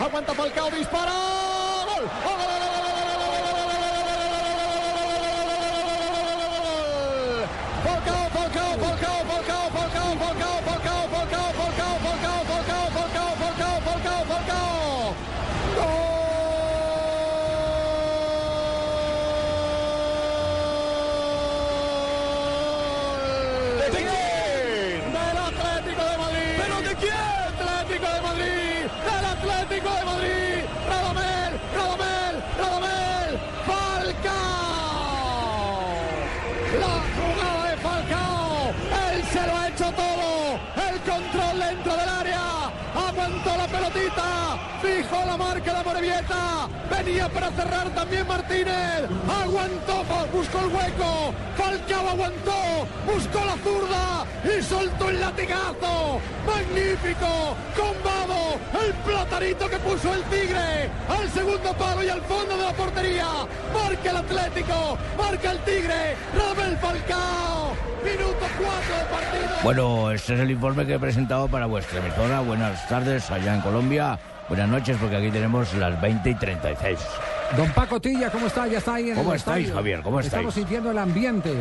Aguanta Falcao, dispara. Basta! Fijó la marca de Morevieta. Venía para cerrar también Martínez. Aguantó, buscó el hueco. Falcao aguantó. Buscó la zurda. Y soltó el latigazo. Magnífico. Combado. El platarito que puso el Tigre. Al segundo palo y al fondo de la portería. Marca el Atlético. Marca el Tigre. Rabel Falcao. Minuto 4 de partido. Bueno, este es el informe que he presentado para vuestra emisora. Buenas tardes allá en Colombia. Buenas noches, porque aquí tenemos las 20 y 36. Don Paco Tilla, ¿cómo está? Ya está ahí en ¿Cómo el estáis, estadio. Javier? ¿Cómo estáis? Estamos sintiendo el ambiente.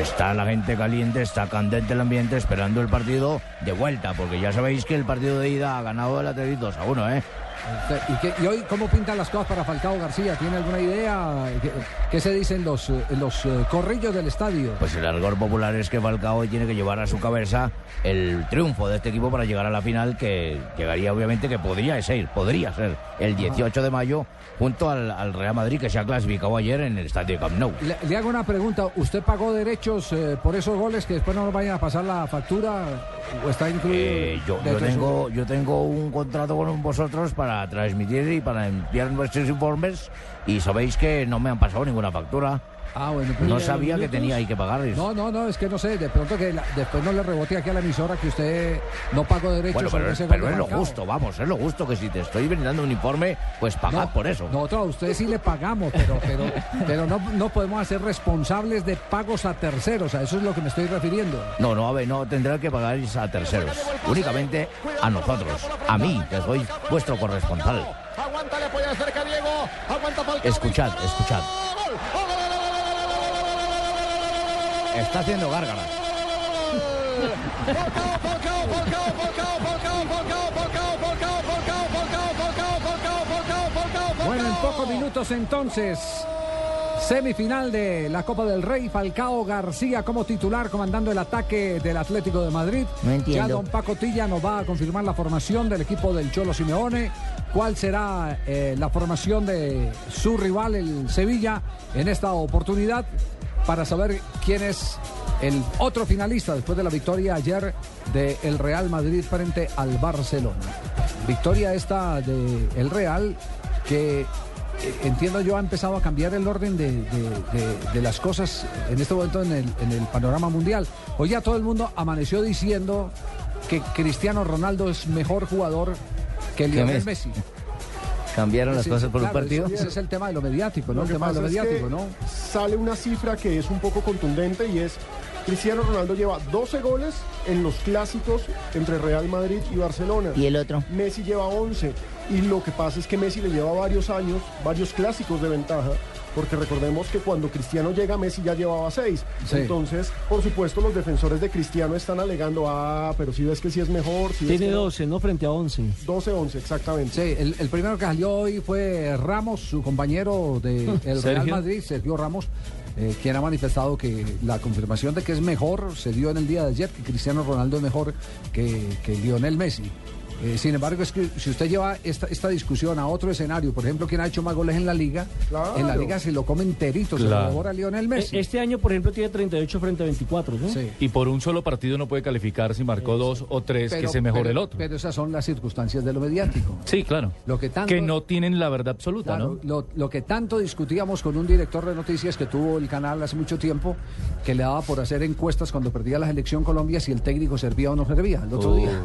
Está la gente caliente, está candente el ambiente, esperando el partido de vuelta, porque ya sabéis que el partido de ida ha ganado el Atlético 2 a 1, ¿eh? ¿Y, qué- y hoy cómo pintan las cosas para Falcao García? ¿Tiene alguna idea? ¿Qué, qué se dicen los, los eh, corrillos del estadio? Pues el algor popular es que Falcao hoy tiene que llevar a su cabeza el triunfo de este equipo para llegar a la final, que llegaría obviamente, que podría ser, podría ser el 18 de mayo, junto al, al Real Madrid, que se ha clasificado ayer en el estadio Camp Nou. Le, le hago una pregunta. ¿Usted pagó derechos eh, por esos goles que después no nos vayan a pasar la factura? ¿O está incluido? Eh, yo, yo tengo, yo tengo un contrato con vosotros para transmitir y para enviar nuestros informes y sabéis que no me han pasado ninguna factura. Ah, bueno, pues- No sabía que tenía ahí que pagarles. No, no, no, es que no sé, de pronto que la- después no le rebote aquí a la emisora que usted no pagó derechos Bueno, sobre pero, es, pero es lo justo, vamos, es lo justo que si te estoy brindando un informe, pues pagad No, por eso. Nosotros a usted sí le pagamos, pero, pero, pero no, no podemos hacer responsables de pagos a terceros, a eso es lo que me estoy refiriendo. No, no, a ver, no tendrá que pagar a terceros, únicamente a nosotros, a mí, que soy vuestro corresponsal. Aguanta, le Falcao, Falcao, Falcao, Bueno, en pocos minutos entonces, semifinal de la Copa del Rey, Falcao García como titular comandando el ataque del Atlético de Madrid. No entiendo. Ya don Paco Tilla nos va a confirmar la formación del equipo del Cholo Simeone. ¿Cuál será eh, la formación de su rival, el Sevilla, en esta oportunidad? Para saber quién es el otro finalista después de la victoria ayer del Real Madrid frente al Barcelona. Victoria esta del Real que eh, entiendo yo ha empezado a cambiar el orden de, de- de- de las cosas en este momento en el, en el panorama mundial. Hoy ya todo el mundo amaneció diciendo que Cristiano Ronaldo es mejor jugador que Lionel Messi? ¿Cambiaron las Sí, cosas por un partido? Ese, ese es el tema de lo mediático, ¿no? Lo El tema de lo mediático, que ¿no? Sale una cifra que es un poco contundente y es Cristiano Ronaldo lleva 12 goles en los clásicos entre Real Madrid y Barcelona. ¿Y el otro? Messi lleva 11. Y lo que pasa es que Messi le lleva varios años, varios clásicos de ventaja. Porque recordemos que cuando Cristiano llega, Messi ya llevaba 6. Sí. Entonces, por supuesto, los defensores de Cristiano están alegando, ah, pero si ves que sí es mejor. Si Tiene que no". 12, ¿no? Frente a 11. 12-11, exactamente. Sí, el, el primero que salió hoy fue Ramos, su compañero del Real Sergio. Madrid, Sergio Ramos, eh, quien ha manifestado que la confirmación de que es mejor se dio en el día de ayer, que Cristiano Ronaldo es mejor que, que Lionel Messi. Eh, sin embargo, es que si usted lleva esta, esta discusión a otro escenario, por ejemplo, ¿quién ha hecho más goles en la liga? Claro. En la liga se lo come enterito, se Claro. lo devora Lionel Messi. E- Este año, por ejemplo, tiene 38 frente a 24, ¿no? Sí. Y por un solo partido no puede calificar si marcó dos o tres, que se mejore pero- el otro. Pero esas son las circunstancias de lo mediático. Sí, claro. Lo que tanto- Que no tienen la verdad absoluta, Claro, ¿no? lo, lo que tanto discutíamos con un director de noticias que tuvo el canal hace mucho tiempo, que le daba por hacer encuestas cuando perdía la selección Colombia si el técnico servía o no servía el otro día.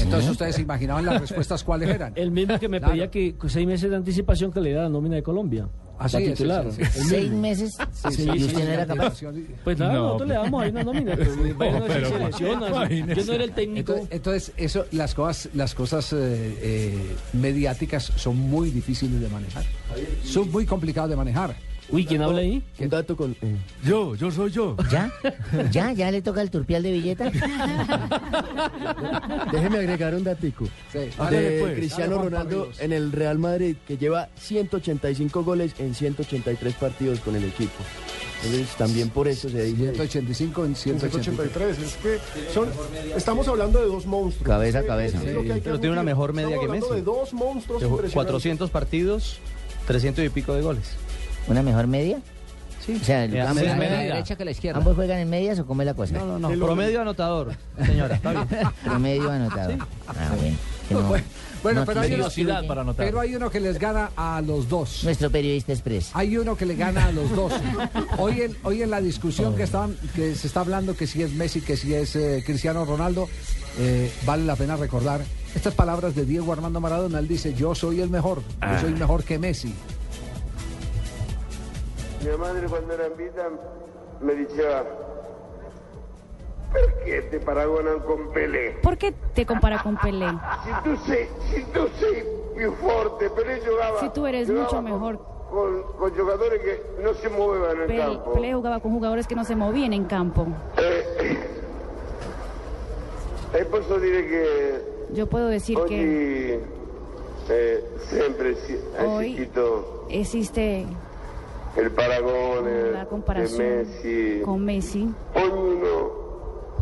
Entonces ustedes se imaginaban las respuestas cuáles eran. El mismo que me Claro. pedía que con seis meses de anticipación que le da la nómina de Colombia. Ah, para sí, titular. sí, sí, sí. El ¿Seis meses? Sí, ¿Y sí, usted sí, no era sí, capaz? sí, sí. Pues nada, No, nosotros le damos ahí una nómina. Pero, vaya, no se pero selecciona, imagínese. Yo no era el técnico. Entonces, entonces, eso, las cosas, las cosas eh, eh, mediáticas son muy difíciles de manejar. Son muy complicadas de manejar. Uy, ¿quién habla ahí? Un dato con... eh, Yo, yo soy yo. ¿Ya? ¿Ya? ¿Ya le toca el turpial de billeta? Déjeme agregar un datico. Sí. de pues. Cristiano Ronaldo en el Real Madrid, que lleva 185 goles en 183 partidos con el equipo. Entonces también por eso se dice... 185 en 183. 183. Es que son, estamos hablando de dos monstruos. Cabeza a cabeza. que Pero tiene una mejor media Estamos que hablando Messi. de dos monstruos Que jugó impresionantes. 400 partidos, 300 y pico de goles. ¿Una mejor media? Sí. O sea, el- Eh, ambos, media, ambos- media. derecha que la izquierda. ¿ambos juegan en medias o cómo es la cosa? No, no, no. El Promedio anotador, señora. Está bien. Promedio anotado. Ah, bueno. que no- Bueno, no pero, hay uno, Velocidad para anotar. pero hay uno que les gana a los dos. Nuestro periodista express. Hay uno que le gana a los dos. Hoy en, hoy en la discusión que, estaban, que se está hablando, que si es Messi, que si es eh, Cristiano Ronaldo, eh, vale la pena recordar estas palabras de Diego Armando Maradona. Él dice, yo soy el mejor, yo soy mejor que Messi. Mia madre quando era in vita mi diceva perché ti paragonano con Pelé? ¿Por qué te compara con Pelé? Se tu sei, se tu sei più forte, Pelé giocava, Si tú eres mucho con- mejor. Con, con giocatori che non si muovevano in Pel- campo. Pelé jugaba con jugadores que no se movían en campo. E posso dire che Yo puedo decir que eh, sempre si è Hoy- existe il paragone la comparación Messi, con Messi. ognuno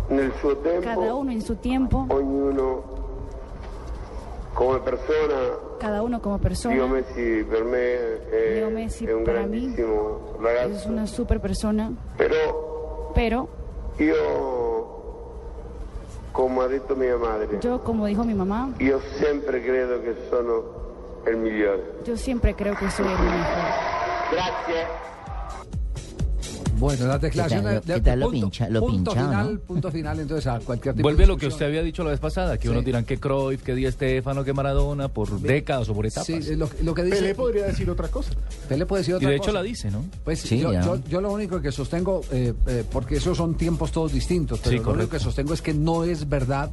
nel suo tempo, Cada uno en su tiempo, ognuno come persona cada uno como Leo persona. Messi per me è, Leo Messi è un para mí Es una super persona, però pero io, come ha detto mia madre, yo, como dijo mi mamá, io sempre credo che sono il migliore. yo siempre creo que soy el mejor. Grazie. Bueno, las declaraciones... ¿Qué tal lo- qué tal lo punto, pincha- lo punto pinchado, final, no? punto final, entonces a cualquier tipo Vuelve de lo que usted había dicho la vez pasada, que Sí. unos dirán que Cruyff, que Di Stefano, que Maradona, por décadas o por etapas. Sí, lo, lo que dice... Pelé podría decir otra cosa. Pelé puede decir y otra de hecho cosa. la dice, ¿no? Pues Sí, yo, yo- yo lo único que sostengo, eh, eh, porque esos son tiempos todos distintos, pero Sí, lo único que sostengo es que no es verdad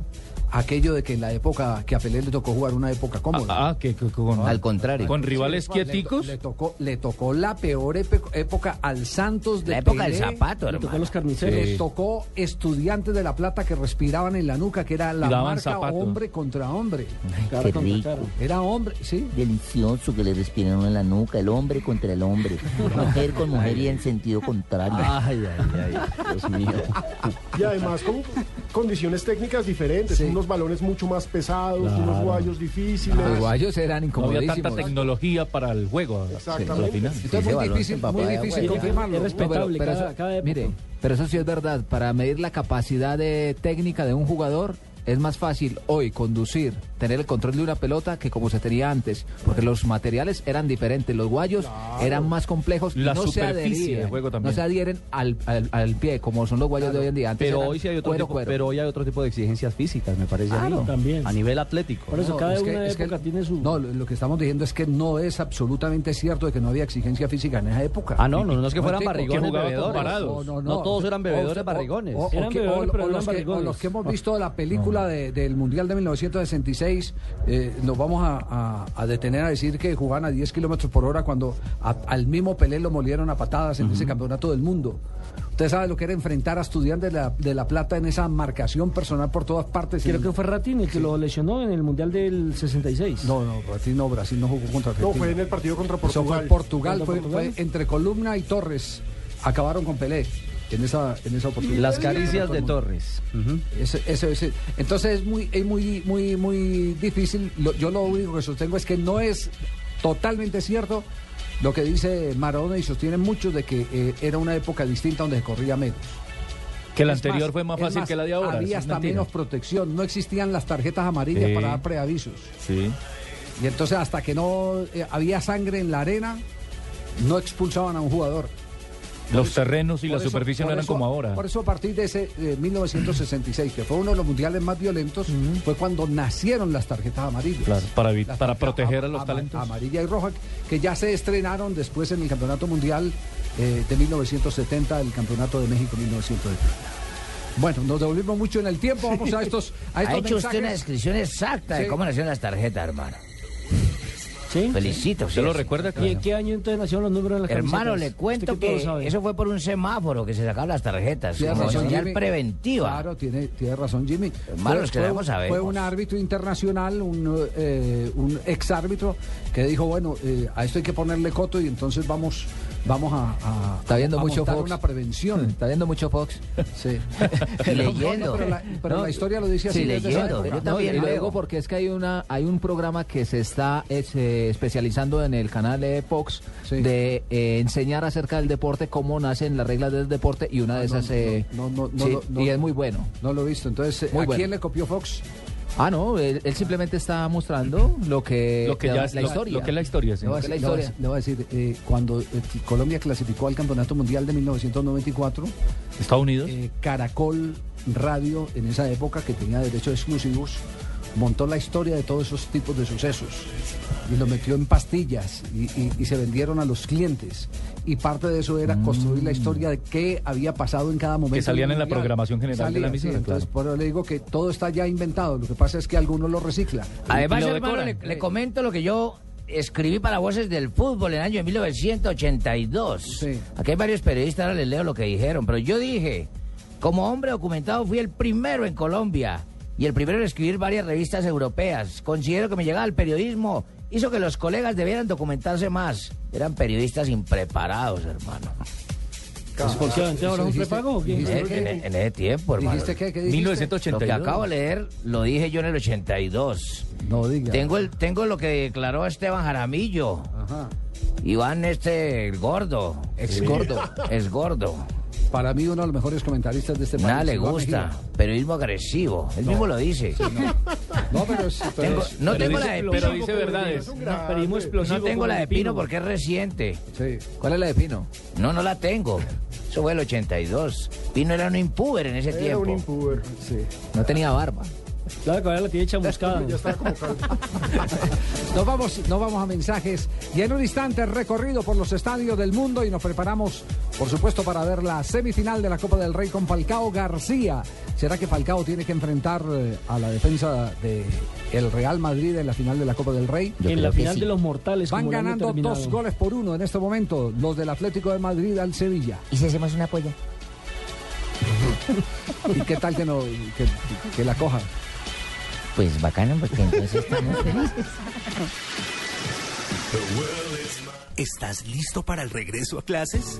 aquello de que en la época que a Pelé le tocó jugar una época cómoda. Ah, ah, que, que- con, Al contrario. con rivales Sí, le quieticos. Le, tocó, le tocó la peor época al Santos de La época del Pelé. zapato, Le tocó hermano. los carniceros. Le tocó estudiantes de La Plata que respiraban en la nuca, que era la marca zapato. hombre contra hombre. Ay, Cara qué contra rico. cara. Era hombre, sí. Delicioso que le respiren uno en la nuca, el hombre contra el hombre. Mujer con mujer y en sentido contrario. Ay, ay, ay. Dios mío. Y además con condiciones técnicas diferentes, Sí. Unos balones mucho más pesados, unos guayos difíciles. Los guayos eran No había tanta incomodísimos. tecnología para el juego Exactamente. final. Entonces Ese muy difícil, muy difícil confirmarlo. Es respetable pero cada, eso- cada. Mire, pero eso sí es verdad. Para medir la capacidad de técnica de un jugador, es más fácil hoy conducir, tener el control de una pelota que como se tenía antes, porque los materiales eran diferentes, los guayos eran más complejos, y La no se adherían, no se adhieren al, al- al pie como son los guayos de hoy en día. Antes Pero hoy sí hay otro cuero, tipo, cuero. pero hoy hay otro tipo de exigencias físicas, me parece a mí. Claro. También. A nivel atlético. No, es que- es que- tiene su... No, lo, lo que estamos diciendo es que no es absolutamente cierto de que no había exigencia física en esa época. Ah, no, no, no es que fueran barrigones bebedores. No todos eran bebedores barrigones. O, o Eran bebedores, los que, o barrigones. los que hemos visto la película de- del Mundial de 1966, eh, nos vamos a, a- a detener a decir que jugaban a 10 kilómetros por hora cuando a- al mismo Pelé lo molieron a patadas en ese campeonato del mundo. Usted sabe lo que era enfrentar a estudiantes de la, de la Plata en esa marcación personal por todas partes. Creo que fue Ratini el que lo lesionó en el Mundial del 66. No, no, Brasil no, Brasil no jugó contra Argentina. No, fue en el partido contra Eso fue Portugal. Portugal, ¿Contra fue, Portugal? fue entre Columna y Torres. Acabaron con Pelé en esa, en esa oportunidad. Las caricias de Torres. Ese- ese- ese- Entonces es muy, es muy, muy, muy difícil. Lo- yo lo único que sostengo es que no es totalmente cierto lo que dice Maradona y sostienen muchos de que eh, era una época distinta donde se corría menos. Que la Es anterior fue más fácil que la de ahora. Había hasta mentira. menos protección, no existían las tarjetas amarillas Sí. para dar preavisos. Sí. Y entonces hasta que no eh, había sangre en la arena, no expulsaban a un jugador. Los terrenos y la eso- superficie no eran eso- como ahora. Por eso a partir de ese eh, 1966, que fue uno de los mundiales más violentos, fue cuando nacieron las tarjetas amarillas. Claro, para, Las proteger a los talentos. Amarilla y roja, que ya se estrenaron después en el Campeonato Mundial eh, de 1970, el Campeonato de México 1970. Bueno, nos devolvimos mucho en el tiempo, vamos a estos, a Ha hecho usted una descripción exacta de cómo nacieron las tarjetas, hermano. ¿Sí? Felicito. ¿Usted sí, lo recuerda? ¿Y en qué año entonces nacieron los números de las Hermano, camisetas? le cuento que eso fue por un semáforo que se sacaban las tarjetas. Tiene como razón, señal Jimmy. preventiva. Claro, tiene, tiene razón Jimmy. Hermano, los que fue sabemos. un árbitro internacional, un, eh, un ex árbitro, que dijo, bueno, eh, a esto hay que ponerle coto y entonces vamos, vamos a, a- Está viendo a mucho Fox. una prevención. Está viendo mucho Fox. Sí. Y leyendo. pero la, pero No, la historia lo dice así. sí, leyendo. Yo también y digo porque es que hay una hay un programa que se está es, eh, especializando en el canal de Fox de eh, enseñar acerca del deporte, cómo nacen las reglas del deporte y una de Ah, no, esas eh, no, no, no, sí, no, no. y es muy bueno. No lo he visto. Entonces, Muy ¿a bueno. quién le copió Fox? Ah, no, él, él simplemente está mostrando lo que, Lo que ya la, es- la lo- historia. lo que es la historia, sí. Le voy a Lo que es decir, la le voy a- historia. le voy a decir, eh, cuando eh, Colombia clasificó al Campeonato Mundial de 1994, Estados Unidos. eh, Caracol Radio, en esa época que tenía derechos exclusivos, montó la historia de todos esos tipos de sucesos y lo metió en pastillas y, y- y se vendieron a los clientes. Y parte de eso era construir la historia de qué había pasado en cada momento. Que salían en la programación general de la Salía, sí, entonces, claro. por eso le digo que todo está ya inventado. Lo que pasa es que algunos lo reciclan. Además, lo hermano, le, le comento lo que yo escribí para Voces del Fútbol en el año de 1982. Aquí hay varios periodistas, ahora les leo lo que dijeron, pero yo dije, como hombre documentado fui el primero en Colombia y el primero en escribir varias revistas europeas. Considero que mi llegada al periodismo hizo que los colegas debieran documentarse más. Eran periodistas impreparados, hermano. ¿Por ahora es un prepago o qué? dijiste- En, en- en ese tiempo, hermano. ¿Dijiste qué? ¿Qué dijiste? 1982. Lo que acabo de leer lo dije yo en el 82. No diga. Tengo, el, tengo lo que declaró Esteban Jaramillo. Ajá. Iván este, el gordo. Ex gordo. Es gordo. Para mí uno de los mejores comentaristas de este país. Nada le gusta. Mejía. Periodismo agresivo. Él mismo lo dice. No, pero es- pero Tengo- es- no pero tengo dice- la de pero Pino. dice verdades. Periodismo explosivo No tengo la de Pino porque es reciente. Sí. ¿Cuál es la de Pino? No, no la tengo. Eso fue el 82. Pino era un impuber en ese Era tiempo. un impuber. Sí. No tenía barba. Claro que ahora la tiene chamuscada. Ya estaba como. Nos vamos, nos vamos a mensajes y en un instante recorrido por los estadios del mundo y nos preparamos, por supuesto, para ver la semifinal de la Copa del Rey con Falcao García. ¿Será que Falcao tiene que enfrentar eh, a la defensa de el Real Madrid en la final de la Copa del Rey? en la final de los mortales. Van como ganando dos goles por uno en este momento los del Atlético de Madrid al Sevilla. ¿Y si hacemos una polla? ¿Y qué tal que, no, que, que la coja? Pues bacano, porque entonces estamos felices. ¿Estás listo para el regreso a clases?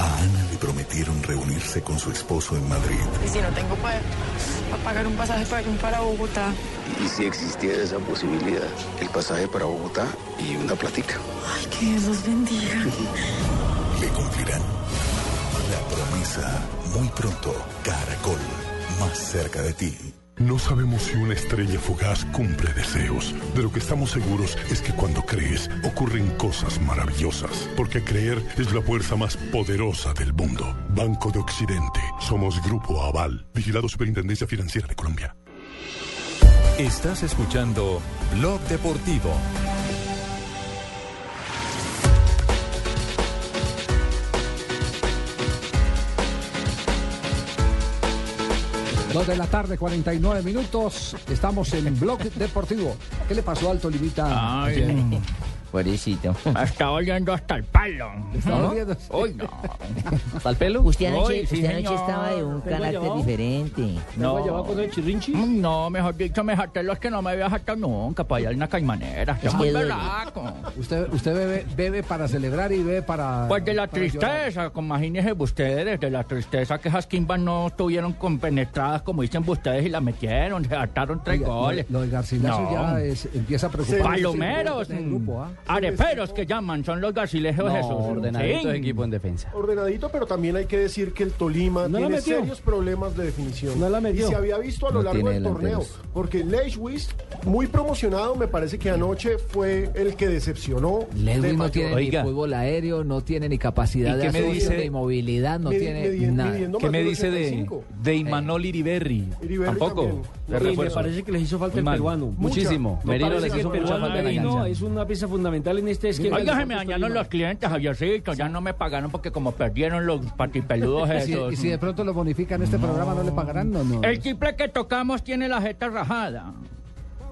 A Ana le prometieron reunirse con su esposo en Madrid. Y si no tengo para, pagar un pasaje para, para Bogotá. ¿Y si existiera esa posibilidad? El pasaje para Bogotá y una platica. Ay, que Dios los bendiga. Le cumplirán la promesa muy pronto. Caracol, más cerca de ti. No sabemos si una estrella fugaz cumple deseos. De lo que estamos seguros es que cuando crees ocurren cosas maravillosas. Porque creer es la fuerza más poderosa del mundo. Banco de Occidente. Somos Grupo Aval. Vigilado Superintendencia Financiera de Colombia. Estás escuchando Blog Deportivo. Dos de la tarde, 49 minutos. Estamos en Blog Deportivo. ¿Qué le pasó al Tolimita? Ay, Pobrecito. Está oliendo hasta el palo. ¿Está ¿No? oliendo? Uy, no. ¿Hasta el pelo? Usted anoche, Uy, sí, usted anoche señor. estaba de un ¿Tengo carácter llevado? diferente. No. con el chirrinchi? No, mejor dicho, me jaté los que no me había jatado nunca para allá en una caimanera. Es Es muy berraco. Usted, usted bebe, bebe para celebrar y bebe para. Pues de la tristeza, imagínense ustedes, de la tristeza que esas quimbas no estuvieron compenetradas como dicen ustedes y la metieron, se hartaron tres Oiga, lo- goles. Lo, de Garcilaso No. ya es- empieza a preocupar. Palomeros, el grupo, ¿ah? Areperos que llaman, son los garcilejos No, esos. ordenadito Sí. equipo en defensa. Ordenadito, pero también hay que decir que el Tolima No la tiene metió. serios problemas de definición. No la y metió. se había visto a lo No largo tiene del torneo. delanteros. Porque Leishwitz, muy promocionado, me parece que anoche fue el que decepcionó. de no mayor. tiene ni fútbol aéreo, no tiene ni capacidad ¿Y de qué me asocio, dice? ni movilidad, no Medi- tiene nada. midiendo ¿Qué más me de dice de, 85? de Imanol Iriberri? Iriberri Tampoco. también. De Y me refuerzo. parece que les hizo falta Muy el mal. peruano. Muchísimo. Me Merino parece les que hizo el mucha peruano falta en la Merino cancha. es una pieza fundamental en este esquema. Oiga, se me dañaron los clientes, Javiercito, ya no me pagaron porque como perdieron los patipeludos Y si, esos. y si de pronto lo bonifican este programa, ¿no le pagarán? No, no. El triple que tocamos tiene la jeta rajada.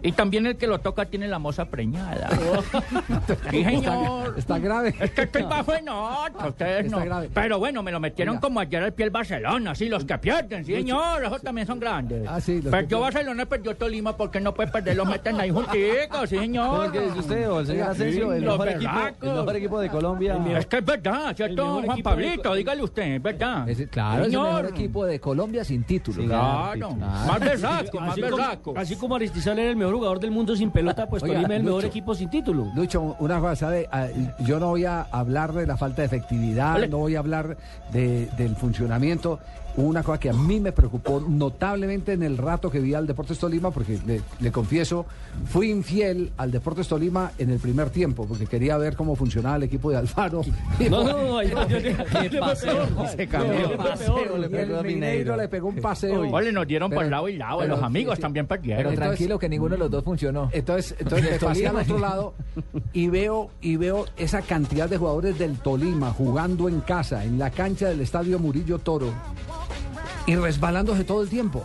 Y también el que lo toca tiene la moza preñada. sí, señor. Está, está grave. Es que estoy bajo en nota, ustedes Está no. grave. Pero bueno, me lo metieron como ayer al pie el Barcelona, sí, los que pierden, sí, señor, esos también son grandes. Ah, sí, los que Perdió pierden. Barcelona, perdió Tolima, porque no puede perder, los meten ahí junticos, sí, señor. ¿Pero qué dice usted o el señor Asensio, el los mejor equipo- el mejor equipo de Colombia? Es que es verdad, ¿cierto, Juan de- Pablito? Dígale usted, es verdad. Es- claro, es el Señor. mejor equipo de Colombia sin título. Claro, más berraco, más Así como, berraco. así como Aristizal era el mejor jugador del mundo sin pelota, pues Oiga, Tolima es el mejor equipo sin título. Lucho, una cosa, ¿sabe? Ah, Yo no voy a hablar de la falta de efectividad, Vale. no voy a hablar de- del funcionamiento. Una cosa que a mí me preocupó notablemente en el rato que vi al Deportes Tolima, porque le, confieso, fui infiel al Deportes Tolima en el primer tiempo, porque quería ver cómo funcionaba el equipo de Alfaro. No, no, no, yo- paseo, se cambió. Y el Mineiro. Le pegó un paseo. Oye, nos dieron por Pero- lado y lado, pero- los amigos también Pero perdieron. Entonces- tranquilo que ninguno de los dos funcionó. Entonces, entonces me pasé al otro lado y veo, y veo esa cantidad de jugadores del Tolima jugando en casa, en la cancha del Estadio Murillo Toro, y resbalándose todo el tiempo.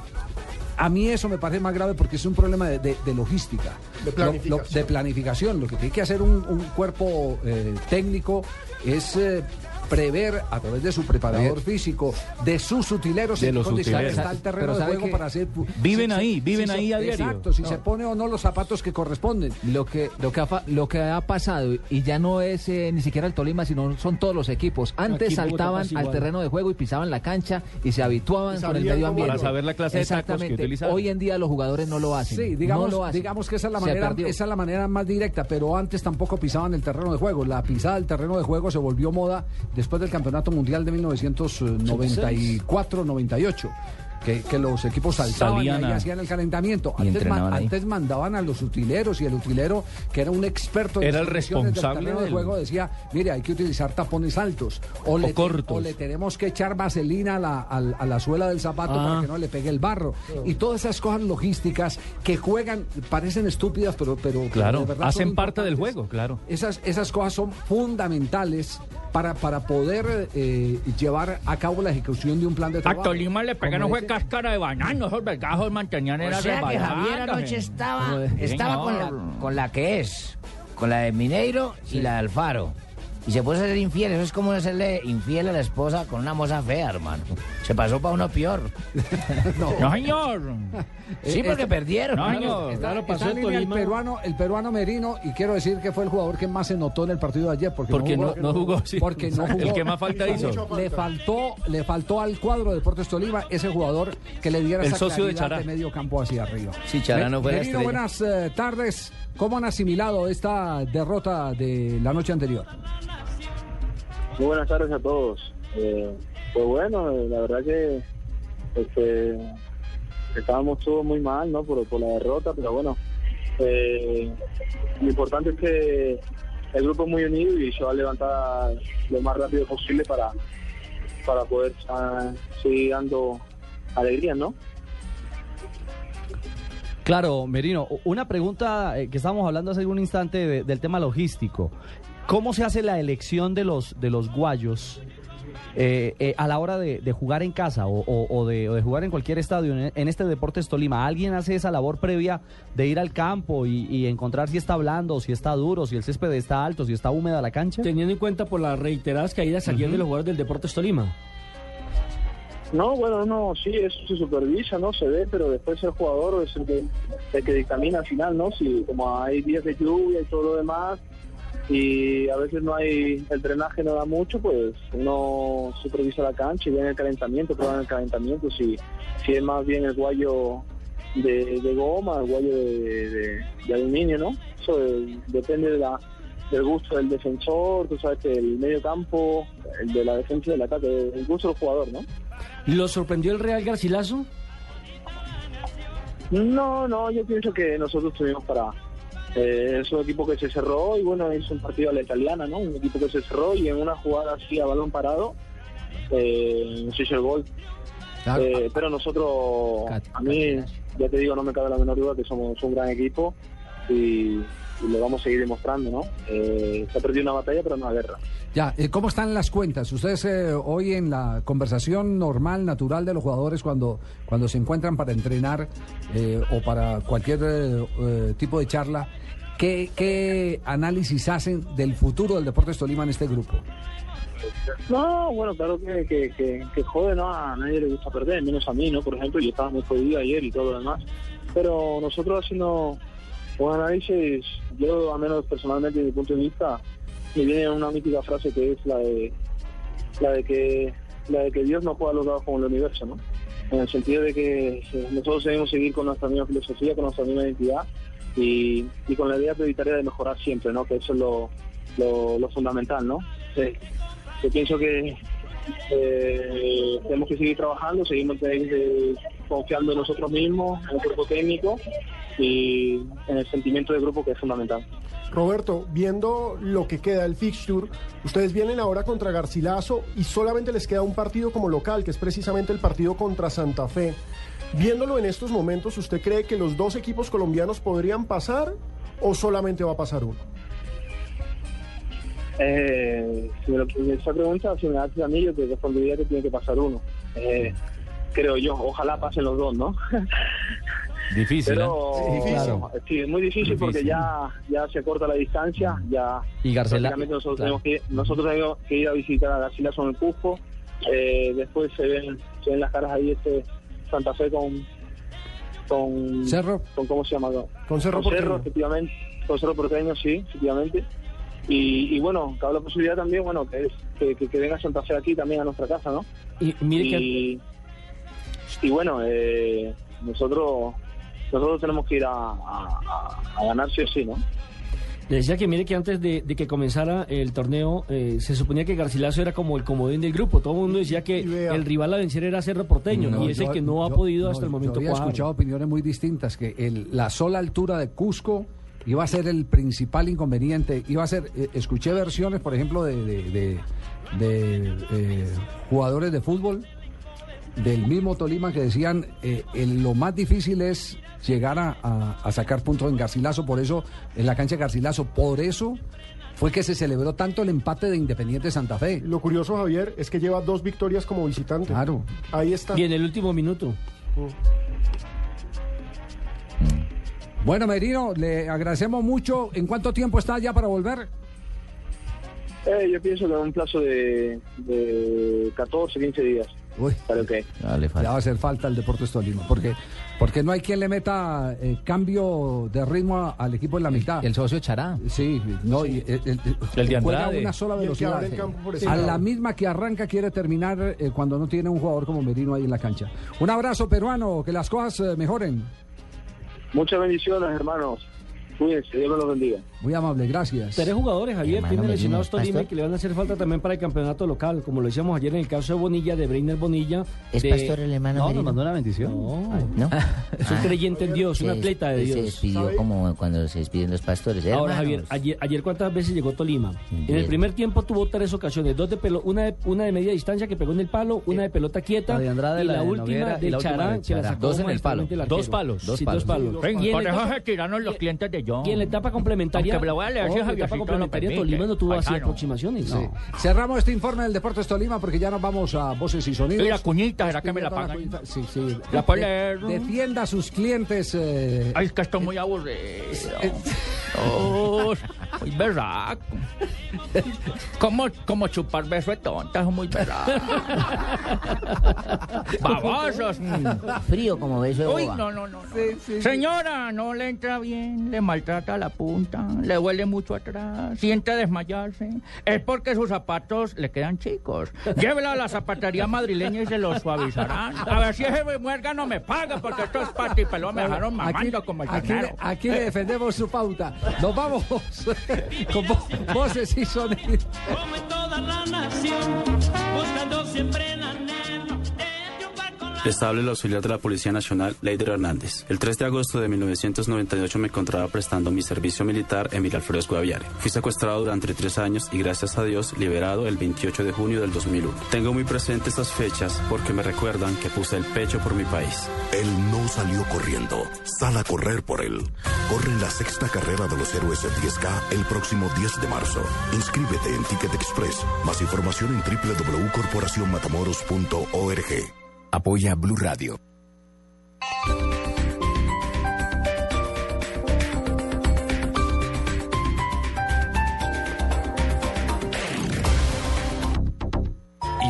A mí eso me parece más grave porque es un problema de, de- de logística. De Lo- planificación. lo- de planificación. Lo que tiene que hacer un, un cuerpo eh, técnico es eh, prever a través de su preparador físico, de sus utileros, De en los utileros. está el terreno de ¿sabe juego para hacer... Viven si- ahí, viven si ahí se- a diario. Exacto, si No. se pone o no los zapatos que corresponden. Lo que, lo, que ha, lo que ha pasado, y ya no es eh, ni siquiera el Tolima, sino son todos los equipos. Antes Aquí saltaban al terreno de juego y pisaban la cancha y se habituaban Y con el medio ambiente. Para saber la clase de tacos que Exactamente. Hoy en día los jugadores no lo hacen. Sí, digamos, no lo hacen. digamos que esa es, la manera, esa es la manera más directa, pero antes tampoco pisaban el terreno de juego. La pisada del terreno de juego se volvió moda después del Campeonato Mundial de 1994-98. Que, que los equipos saltaban Salían y ahí a- hacían el calentamiento. Antes, antes mandaban a los utileros y el utilero, que era un experto en Era el del responsable terreno de del- juego, decía, mire, hay que utilizar tapones altos o, le, cortos. o le tenemos que echar vaselina a la, al- a la suela del zapato Ah. para que no le pegue el barro. Y todas esas cosas logísticas que juegan, parecen estúpidas, pero, pero, Claro, de hacen parte del juego, claro. Esas, esas cosas son fundamentales para, para poder eh, llevar a cabo la ejecución de un plan de A trabajo. Tolima le pegaron fue ese. cáscara de banano, esos vergajos mantenían O era sea que Javier anoche estaba, estaba con la, con la que es, con la de Mineiro y la de Alfaro. Y se a ser infiel, eso es como hacerle infiel a la esposa con una moza fea, hermano. Se pasó para uno peor. No, señor. Sí, Eh, porque está- perdieron. No, señor. Está, Claro, pasó está en el línea el Tolima. peruano, el peruano Merino, y quiero decir que fue el jugador que más se notó en el partido de ayer. Porque, Porque no- no jugó, sí. Porque no jugó. El que más falta hizo. Le faltó, le faltó al cuadro de Deportes Tolima ese jugador que le diera El esa socio de Chará. de medio campo hacia arriba. Sí, Chará no fue la Merino, estrella. buenas eh, tardes. ¿Cómo han asimilado esta derrota de la noche anterior? Muy buenas tardes a todos. Eh, pues bueno, eh, la verdad que este, estábamos todos muy mal ¿no? por, la derrota, pero bueno, eh, lo importante es que el grupo es muy unido y se va a levantar lo más rápido posible para, para poder ah, seguir dando alegría, ¿no? Claro, Merino, una pregunta eh, que estábamos hablando hace un instante de- del tema logístico. ¿Cómo se hace la elección de los, de los guayos eh, eh, a la hora de, de jugar en casa o, o- o de, o de jugar en cualquier estadio en, en este Deportes Tolima? ¿Alguien hace esa labor previa de ir al campo y, y encontrar si está blando, si está duro, si el césped está alto, si está húmeda la cancha? Teniendo en cuenta por las reiteradas caídas ayer de los jugadores del Deportes Tolima. No, bueno, no, sí, eso se supervisa, ¿no? Se ve, pero después el jugador es el que, el que dictamina al final, ¿no? Si como hay días de lluvia y todo lo demás, y a veces no hay, el drenaje no da mucho, pues no supervisa la cancha y viene el calentamiento, prueban el calentamiento, si, si es más bien el guayo de, de goma, el guayo de, de- de aluminio, ¿no? Eso depende de la, del gusto del defensor, tú sabes que el medio campo, el de la defensa y del ataque, el gusto del jugador, ¿no? ¿Lo sorprendió el Real Garcilaso? No, no, yo pienso que nosotros tuvimos para... eh, es un equipo que se cerró y bueno, es un partido a la italiana, ¿no? Un equipo que se cerró y en una jugada así a balón parado eh, se hizo el gol. Eh, pero nosotros, a mí, ya te digo, no me cabe la menor duda que somos un gran equipo y, y lo vamos a seguir demostrando, ¿no? Eh, se ha perdido una batalla, pero no una guerra. Ya, eh, ¿cómo están las cuentas? Ustedes eh, hoy en la conversación normal, natural de los jugadores cuando, cuando se encuentran para entrenar eh, o para cualquier eh, eh, tipo de charla, ¿qué, ¿qué análisis hacen del futuro del Deportes Tolima en este grupo? No, bueno, claro que, que, que, que jode, ¿no? A nadie le gusta perder, menos a mí, ¿no? Por ejemplo, yo estaba muy jodido ayer y todo lo demás. Pero nosotros haciendo un análisis, yo, al menos personalmente, desde mi punto de vista, me viene una mítica frase que es la de la de que la de que Dios no juega los dados con el universo, ¿no? En el sentido de que eh, nosotros debemos seguir con nuestra misma filosofía, con nuestra misma identidad y, y con la idea prioritaria de mejorar siempre, ¿no? Que eso es lo, lo, fundamental, ¿no? Eh, yo pienso que eh, tenemos que seguir trabajando, seguimos confiando en nosotros mismos, en el cuerpo técnico y en el sentimiento de grupo que es fundamental. Roberto, viendo lo que queda del fixture, ustedes vienen ahora contra Garcilaso y solamente les queda un partido como local, que es precisamente el partido contra Santa Fe. Viéndolo en estos momentos, ¿usted cree que los dos equipos colombianos podrían pasar o solamente va a pasar uno? Eh, si me lo, esa pregunta, si me haces a mí, yo te respondería que tiene que pasar uno. Eh, creo yo, ojalá pasen los dos, ¿no? Difícil, Pero ¿eh? Sí, claro. sí, es muy difícil, porque ya, ya se corta la distancia, ya Y Garcela- nosotros claro. tenemos que nosotros tenemos que ir a visitar a Garcilaso en el Cusco, eh, después se ven, se ven las caras ahí este Santa Fe con con Cerro. con cómo se llama Con Cerro con Porteño. efectivamente con Cerro Porteño sí efectivamente y, y bueno cabe la posibilidad también bueno que es que, que, que venga Santa Fe aquí también a nuestra casa no Y mire que y, y bueno eh, nosotros nosotros tenemos que ir a, a- ganar sí o sí no le decía que mire que antes de, de que comenzara el torneo eh, se suponía que Garcilaso era como el comodín del grupo. Todo el mundo decía que el rival a vencer era Cerro Porteño No, y es el yo- que no ha yo- podido no, hasta el momento Yo había escuchado opiniones muy distintas, que el- la sola altura de Cusco iba a ser el principal inconveniente. Iba a ser, eh, escuché versiones, por ejemplo, de, de- de- de, eh, jugadores de fútbol del mismo Tolima que decían eh, el- lo más difícil es llegar a, a- a sacar puntos en Garcilaso, por eso, en la cancha de Garcilaso, por eso fue que se celebró tanto el empate de Independiente Santa Fe. Lo curioso, Javier, es que lleva dos victorias como visitante. Claro. Ahí está. Y en el último minuto. Bueno, Merino, le agradecemos mucho. ¿En cuánto tiempo está ya para volver? Eh, yo pienso que en un plazo de, de 14, 15 días. Uy, Pero ok. le va a hacer falta el Deportes Tolima, porque porque no hay quien le meta eh, cambio de ritmo a- al equipo en la mitad. El socio Chará. Sí, no, y, el, el- El de juega a Andrade. una sola Y el que velocidad. abre el campo por a lado. la misma que arranca quiere terminar eh, cuando no tiene un jugador como Merino ahí en la cancha. Un abrazo peruano, que las cosas eh, mejoren. Muchas bendiciones, hermanos. Cuídense, Dios me los bendiga. Muy amable, gracias. Tres jugadores, Javier, Hermano, tiene me lesionados Tolima que le van a hacer falta también para el campeonato local, como lo decíamos ayer en el caso de Bonilla, de Breiner Bonilla. ¿Es de- pastor el hermano No, nos mandó una bendición. No, ¿No? es un Ah. creyente en Dios, un Se- atleta de Se Dios. despidió como cuando se despiden los pastores. Ahora, hermanos. Javier, ayer, ayer cuántas veces llegó Tolima. En el primer tiempo tuvo tres ocasiones, dos de pelo, una de, una de media distancia que pegó en el palo, una de pelota quieta La de Andrade, y la la, de última del Charán que la sacó Dos en el palo. Dos palos. Dos palos. dos palos. Ven, se los clientes de John. y en la etapa complementaria, Aunque me lo voy a leer, si la etapa lo complementaria permite, Tolima no tuvo así aproximaciones. Sí. Cerramos este informe del Deportes Tolima porque ya nos vamos a voces y sonidos. Y la cuñita, ¿será que me la pagan? cuñita. Sí, sí. ¿La puede De- leer? Defienda a sus clientes. eh, Ay, es que estoy muy aburrido. Oh, muy berraco. Como, como chupar beso de tonta, es muy berraco. Babosos. Frío como beso de Uy, no, no, no. Señora, no le entra bien, le maltrata la punta, le huele mucho atrás, siente desmayarse. Es porque sus zapatos le quedan chicos. Llévela a la zapatería madrileña y se los suavizarán. A ver si ese muerga no me paga, porque estos patipelón me dejaron mamando como el aquí, le- aquí le defendemos su pauta. Nos vamos con vo- voces y sonidos. Como en toda la nación, buscando siempre el anhelo. Les habla el auxiliar de la Policía Nacional, Leider Hernández. El 3 de agosto de 1998 me encontraba prestando mi servicio militar en Miralfredo Escobaviare. Fui secuestrado durante tres años y gracias a Dios liberado el 28 de junio del 2001. Tengo muy presente estas fechas porque me recuerdan que puse el pecho por mi país. Él no salió corriendo, sal a correr por él. Corre la sexta carrera de los héroes en 10K el próximo 10 de marzo. Inscríbete en Ticket Express. Más información en www.corporacionmatamoros.org. Apoya Blue Radio.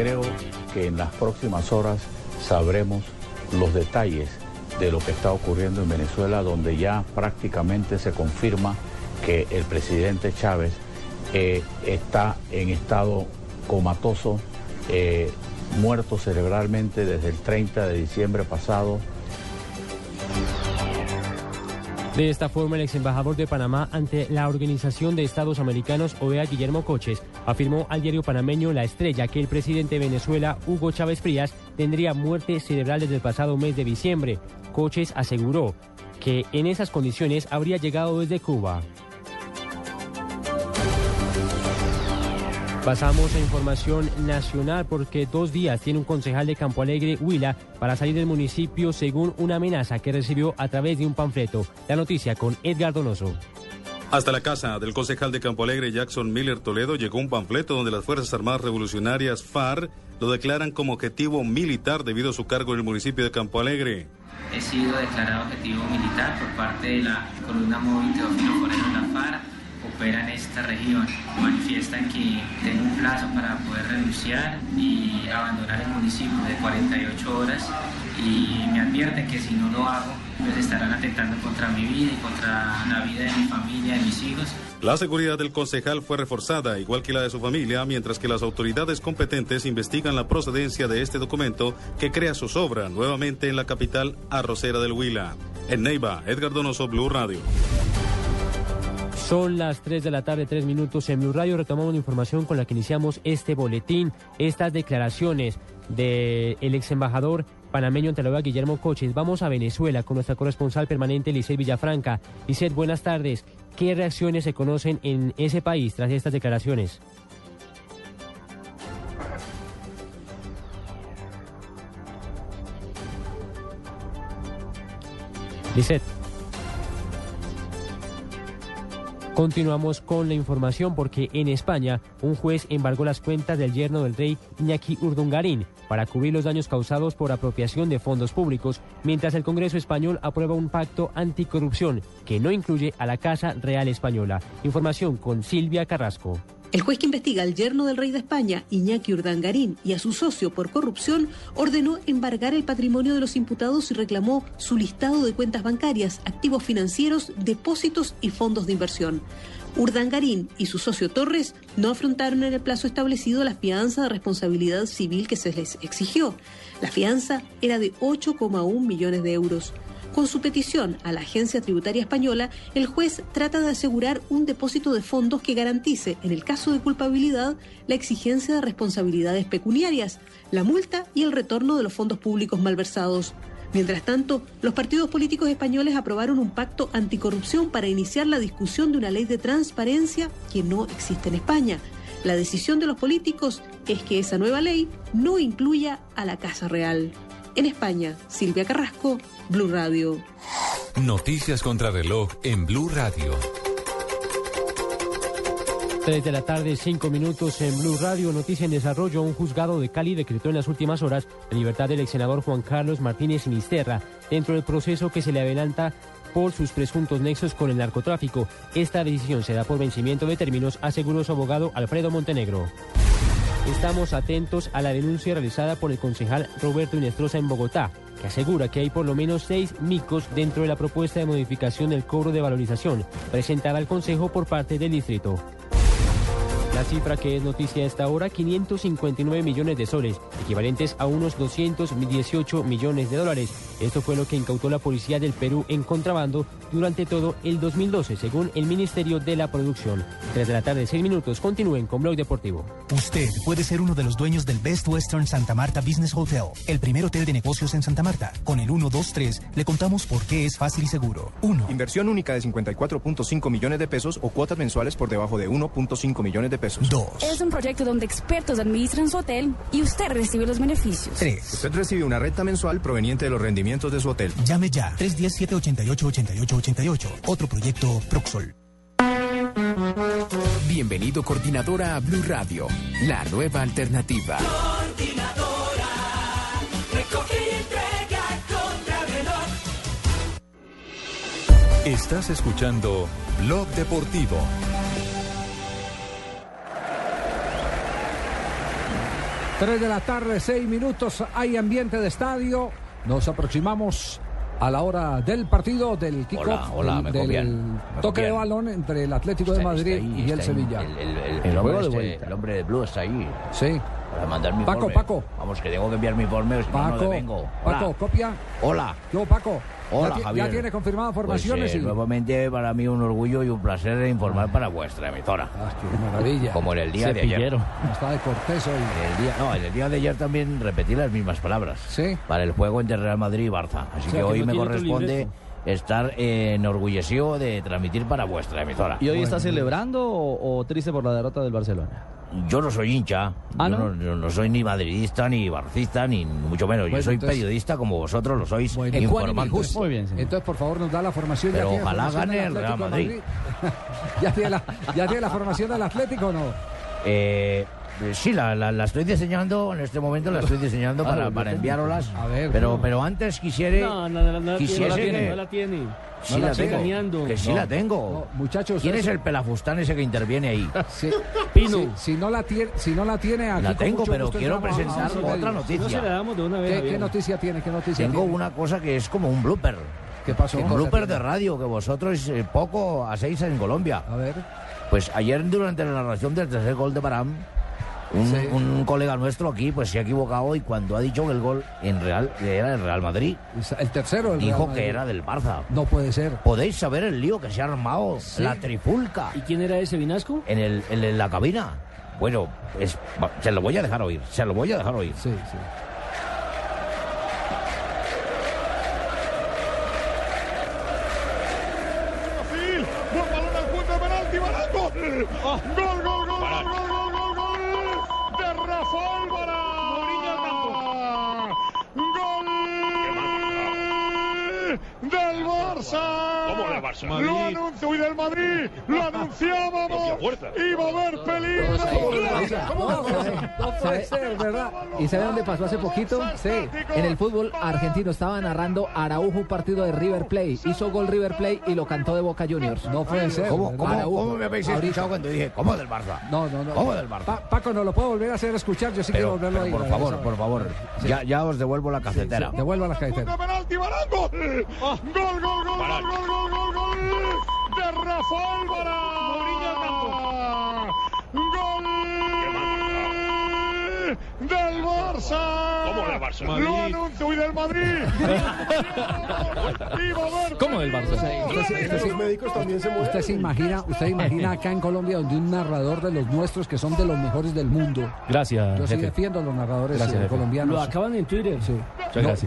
Creo que en las próximas horas sabremos los detalles de lo que está ocurriendo en Venezuela, donde ya prácticamente se confirma que el presidente Chávez eh, está en estado comatoso, eh, muerto cerebralmente desde el 30 de diciembre pasado. De esta forma, el ex embajador de Panamá ante la Organización de Estados Americanos, OEA, Guillermo Coches, afirmó al diario panameño La Estrella que el presidente de Venezuela, Hugo Chávez Frías, tendría muerte cerebral desde el pasado mes de diciembre. Coches aseguró que en esas condiciones habría llegado desde Cuba. Pasamos a información nacional porque dos días tiene un concejal de Campo Alegre, Huila, para salir del municipio según una amenaza que recibió a través de un panfleto. La noticia con Edgar Donoso. Hasta la casa del concejal de Campo Alegre, Jackson Miller Toledo, llegó un panfleto donde las Fuerzas Armadas Revolucionarias FARC lo declaran como objetivo militar debido a su cargo en el municipio de Campo Alegre. He sido declarado objetivo militar por parte de la columna móvil Teófilo Forero de la FARC operan esta región manifiestan que tengo un plazo para poder renunciar y abandonar el municipio de 48 horas y me advierten que si no lo hago, pues estarán atentando contra mi vida y contra la vida de mi familia, de mis hijos. La seguridad del concejal fue reforzada, igual que la de su familia, mientras que las autoridades competentes investigan la procedencia de este documento que crea su sobra nuevamente en la capital arrocera del Huila. En Neiva, Edgar Donoso, Blue Radio. Son las 3 de la tarde, 3 minutos en Blue Radio. Retomamos la información con la que iniciamos este boletín, estas declaraciones del ex embajador panameño ante Guillermo Coches. Vamos a Venezuela con nuestra corresponsal permanente, Lisset Villafranca. Lisset, buenas tardes. ¿Qué reacciones se conocen en ese país tras estas declaraciones? Lisset. Continuamos con la información porque en España un juez embargó las cuentas del yerno del rey Iñaki Urdungarín para cubrir los daños causados por apropiación de fondos públicos, mientras el Congreso español aprueba un pacto anticorrupción que no incluye a la Casa Real Española. Información con Silvia Carrasco. El juez que investiga al yerno del rey de España, Iñaki Urdangarín, y a su socio por corrupción, ordenó embargar el patrimonio de los imputados y reclamó su listado de cuentas bancarias, activos financieros, depósitos y fondos de inversión. Urdangarín y su socio Torres no afrontaron en el plazo establecido la fianza de responsabilidad civil que se les exigió. La fianza era de 8,1 millones de euros. Con su petición a la Agencia Tributaria Española, el juez trata de asegurar un depósito de fondos que garantice, en el caso de culpabilidad, la exigencia de responsabilidades pecuniarias, la multa y el retorno de los fondos públicos malversados. Mientras tanto, los partidos políticos españoles aprobaron un pacto anticorrupción para iniciar la discusión de una ley de transparencia que no existe en España. La decisión de los políticos es que esa nueva ley no incluya a la Casa Real. En España, Silvia Carrasco, Blue Radio. Noticias contra reloj en Blue Radio. 3 de la tarde, 5 minutos en Blue Radio. Noticia en desarrollo. Un juzgado de Cali decretó en las últimas horas la libertad del ex senador Juan Carlos Martínez Sinisterra dentro del proceso que se le adelanta por sus presuntos nexos con el narcotráfico. Esta decisión se da por vencimiento de términos, aseguró su abogado Alfredo Montenegro. Estamos atentos a la denuncia realizada por el concejal Roberto Inestrosa en Bogotá, que asegura que hay por lo menos seis micos dentro de la propuesta de modificación del cobro de valorización presentada al Consejo por parte del distrito. La cifra que es noticia a esta hora, 559 millones de soles, equivalentes a unos 218 millones de dólares. Esto fue lo que incautó la policía del Perú en contrabando durante todo el 2012, según el Ministerio de la Producción. 3 de la tarde, 6 minutos. Continúen con Blog Deportivo. Usted puede ser uno de los dueños del Best Western Santa Marta Business Hotel, el primer hotel de negocios en Santa Marta. Con el 123 le contamos por qué es fácil y seguro. 1. Inversión única de 54.5 millones de pesos o cuotas mensuales por debajo de 1.5 millones de pesos. 2. Es un proyecto donde expertos administran su hotel y usted recibe los beneficios. 3. Usted recibe una renta mensual proveniente de los rendimientos de su hotel. Llame ya. 310-788-8888. Otro proyecto Proxol. Bienvenido coordinadora a Blue Radio, la nueva alternativa. Coordinadora, recoge y entrega contra reloj. Estás escuchando Blog Deportivo. Tres de la tarde, seis minutos, hay ambiente de estadio. Nos aproximamos a la hora del partido del kickoff, del, toque de balón entre el Atlético de Madrid ahí, y el ahí. Sevilla. El, el- el- El el hombre de este, vuelta. el hombre de Blue está ahí. Sí. Para mandar mi Paco, informe. Paco. Vamos, que tengo que enviar mi informe, si no, no Paco, vengo. Hola. Paco, copia. Hola. Yo, Paco. Hola, ya, Javier. ya tiene confirmadas Pues, formaciones eh, y... Nuevamente para mí un orgullo y un placer informar para vuestra emisora. Ah, qué maravilla. Como en el día de ayer. Está de Cortés hoy. En el día, no, en el día de ayer también repetí las mismas palabras. Sí. Para el juego entre Real Madrid y Barça. Así O sea, que que hoy no me corresponde estar eh, enorgullecido de transmitir para vuestra emisora. ¿Y hoy está celebrando o, o triste por la derrota del Barcelona? Yo no soy hincha, ¿Ah, yo no? no? yo no soy ni madridista, ni barcista, ni mucho menos. Yo Bueno, soy entonces- periodista como vosotros lo sois, Ecuánime, informantes. justo. Entonces, por favor, nos da la formación. Pero ¿Ya tiene ojalá gane el Real Madrid. ¿Ya, tiene la, ¿Ya tiene la formación del Atlético o no? Eh, eh, sí, la, la- la estoy diseñando, en este momento la estoy diseñando para, para enviároslas. A ver, pero, no. pero antes quisiera... No, no, no, quisiese no la tiene, que- no la tiene. Sí No la, la tengo. Que sí No. la tengo. No, muchachos, ¿Quién es el pelafustán ese que interviene ahí? Sí. Si, si no la tiene, si no la tiene aquí La tengo, pero quiero presentar otra noticia. No se la damos de una vez, ¿Qué, qué noticia tiene? ¿Qué noticia Tengo tiene? una cosa que es como un blooper. ¿Qué pasó? Un blooper de radio que vosotros eh, poco hacéis en Colombia. A ver. Pues ayer durante la narración del tercer gol de Baram, un, Sí. un colega nuestro aquí pues se ha equivocado y cuando ha dicho que el gol en Real era del Real Madrid, El tercero del Real dijo Madrid. que era del Barça. No puede ser. Podéis saber el lío que se ha armado, la trifulca. ¿Y quién era ese Vinasco? En, el, en, en la cabina. Bueno, es, se lo voy a dejar oír, se lo voy a dejar oír. Sí, sí. Del Barça. ¿Cómo del Barça? Lo Madrid. anuncio y del Madrid. Lo anunciábamos. Iba a haber peligro. ¿Y sabe dónde pasó hace poquito? Sí. En el fútbol argentino estaba narrando Araujo un partido de River Plate. Hizo gol River Plate y lo cantó de Boca Juniors. No puede ser. ¿Cómo, cómo, cómo me habéis escuchado cuando dije, ¿cómo del Barça? No, no, no. ¿Cómo del Barça? Pa- Paco, ¿no lo puedo volver a hacer escuchar? Yo sí quiero Pero, volverlo pero a por favor, por favor, ya, ya os devuelvo la cafetera. Devuelva la cajetera. penalti, Varane. Gol. Gol, gol, gol, gol, gol, gol, gol, gol. De. Mourinho al campo. Gol. Del Barça. ¿Cómo del Barça? Lo Madrid. anuncio y del Madrid. ¿Cómo del Barça? Los médicos también se Usted se imagina, usted imagina acá en Colombia donde un narrador de los nuestros que son de los mejores del mundo. Gracias, Yo sí defiendo a los narradores Gracias, eh, colombianos. Lo acaban en Twitter. Sí.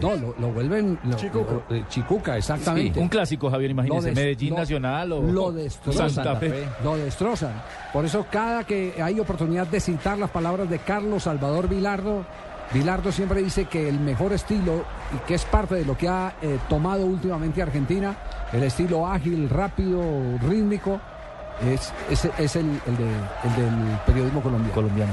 No, lo, lo vuelven lo- Chicuca. lo- eh, Chicuca, exactamente. Sí, un clásico, Javier, imagínese, des- Medellín lo- Nacional o lo destrozan, Santa Fe. Lo destrozan. Por eso cada que hay oportunidad de citar las palabras de Carlos Salvador Vilardo, Vilardo siempre dice que el mejor estilo y que es parte de lo que ha eh, tomado últimamente Argentina, el estilo ágil, rápido, rítmico, es, es, es el, el de- el del periodismo colombiano. Colombiano,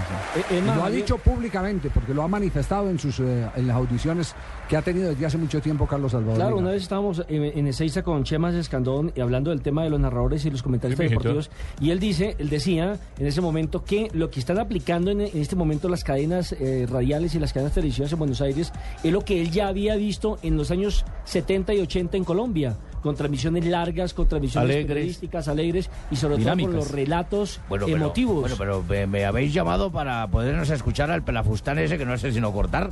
Y lo ha dicho públicamente porque lo ha manifestado en sus eh, en las audiciones que ha tenido desde hace mucho tiempo Carlos Salvador. Claro, una vez estábamos en, en Ezeiza con Chemas Escandón y hablando del tema de los narradores y los comentaristas mijito. deportivos. Y él dice, él decía en ese momento que lo que están aplicando en, en este momento las cadenas eh, radiales y las cadenas televisivas en Buenos Aires es lo que él ya había visto en los años 70 y 80 en Colombia. Con transmisiones largas, con transmisiones Alegres. periodísticas alegres y sobre todo Dinámicas. con los relatos Bueno, pero, emotivos. bueno, pero me, me habéis llamado para podernos escuchar al pelafustán ese que no sé si no cortar.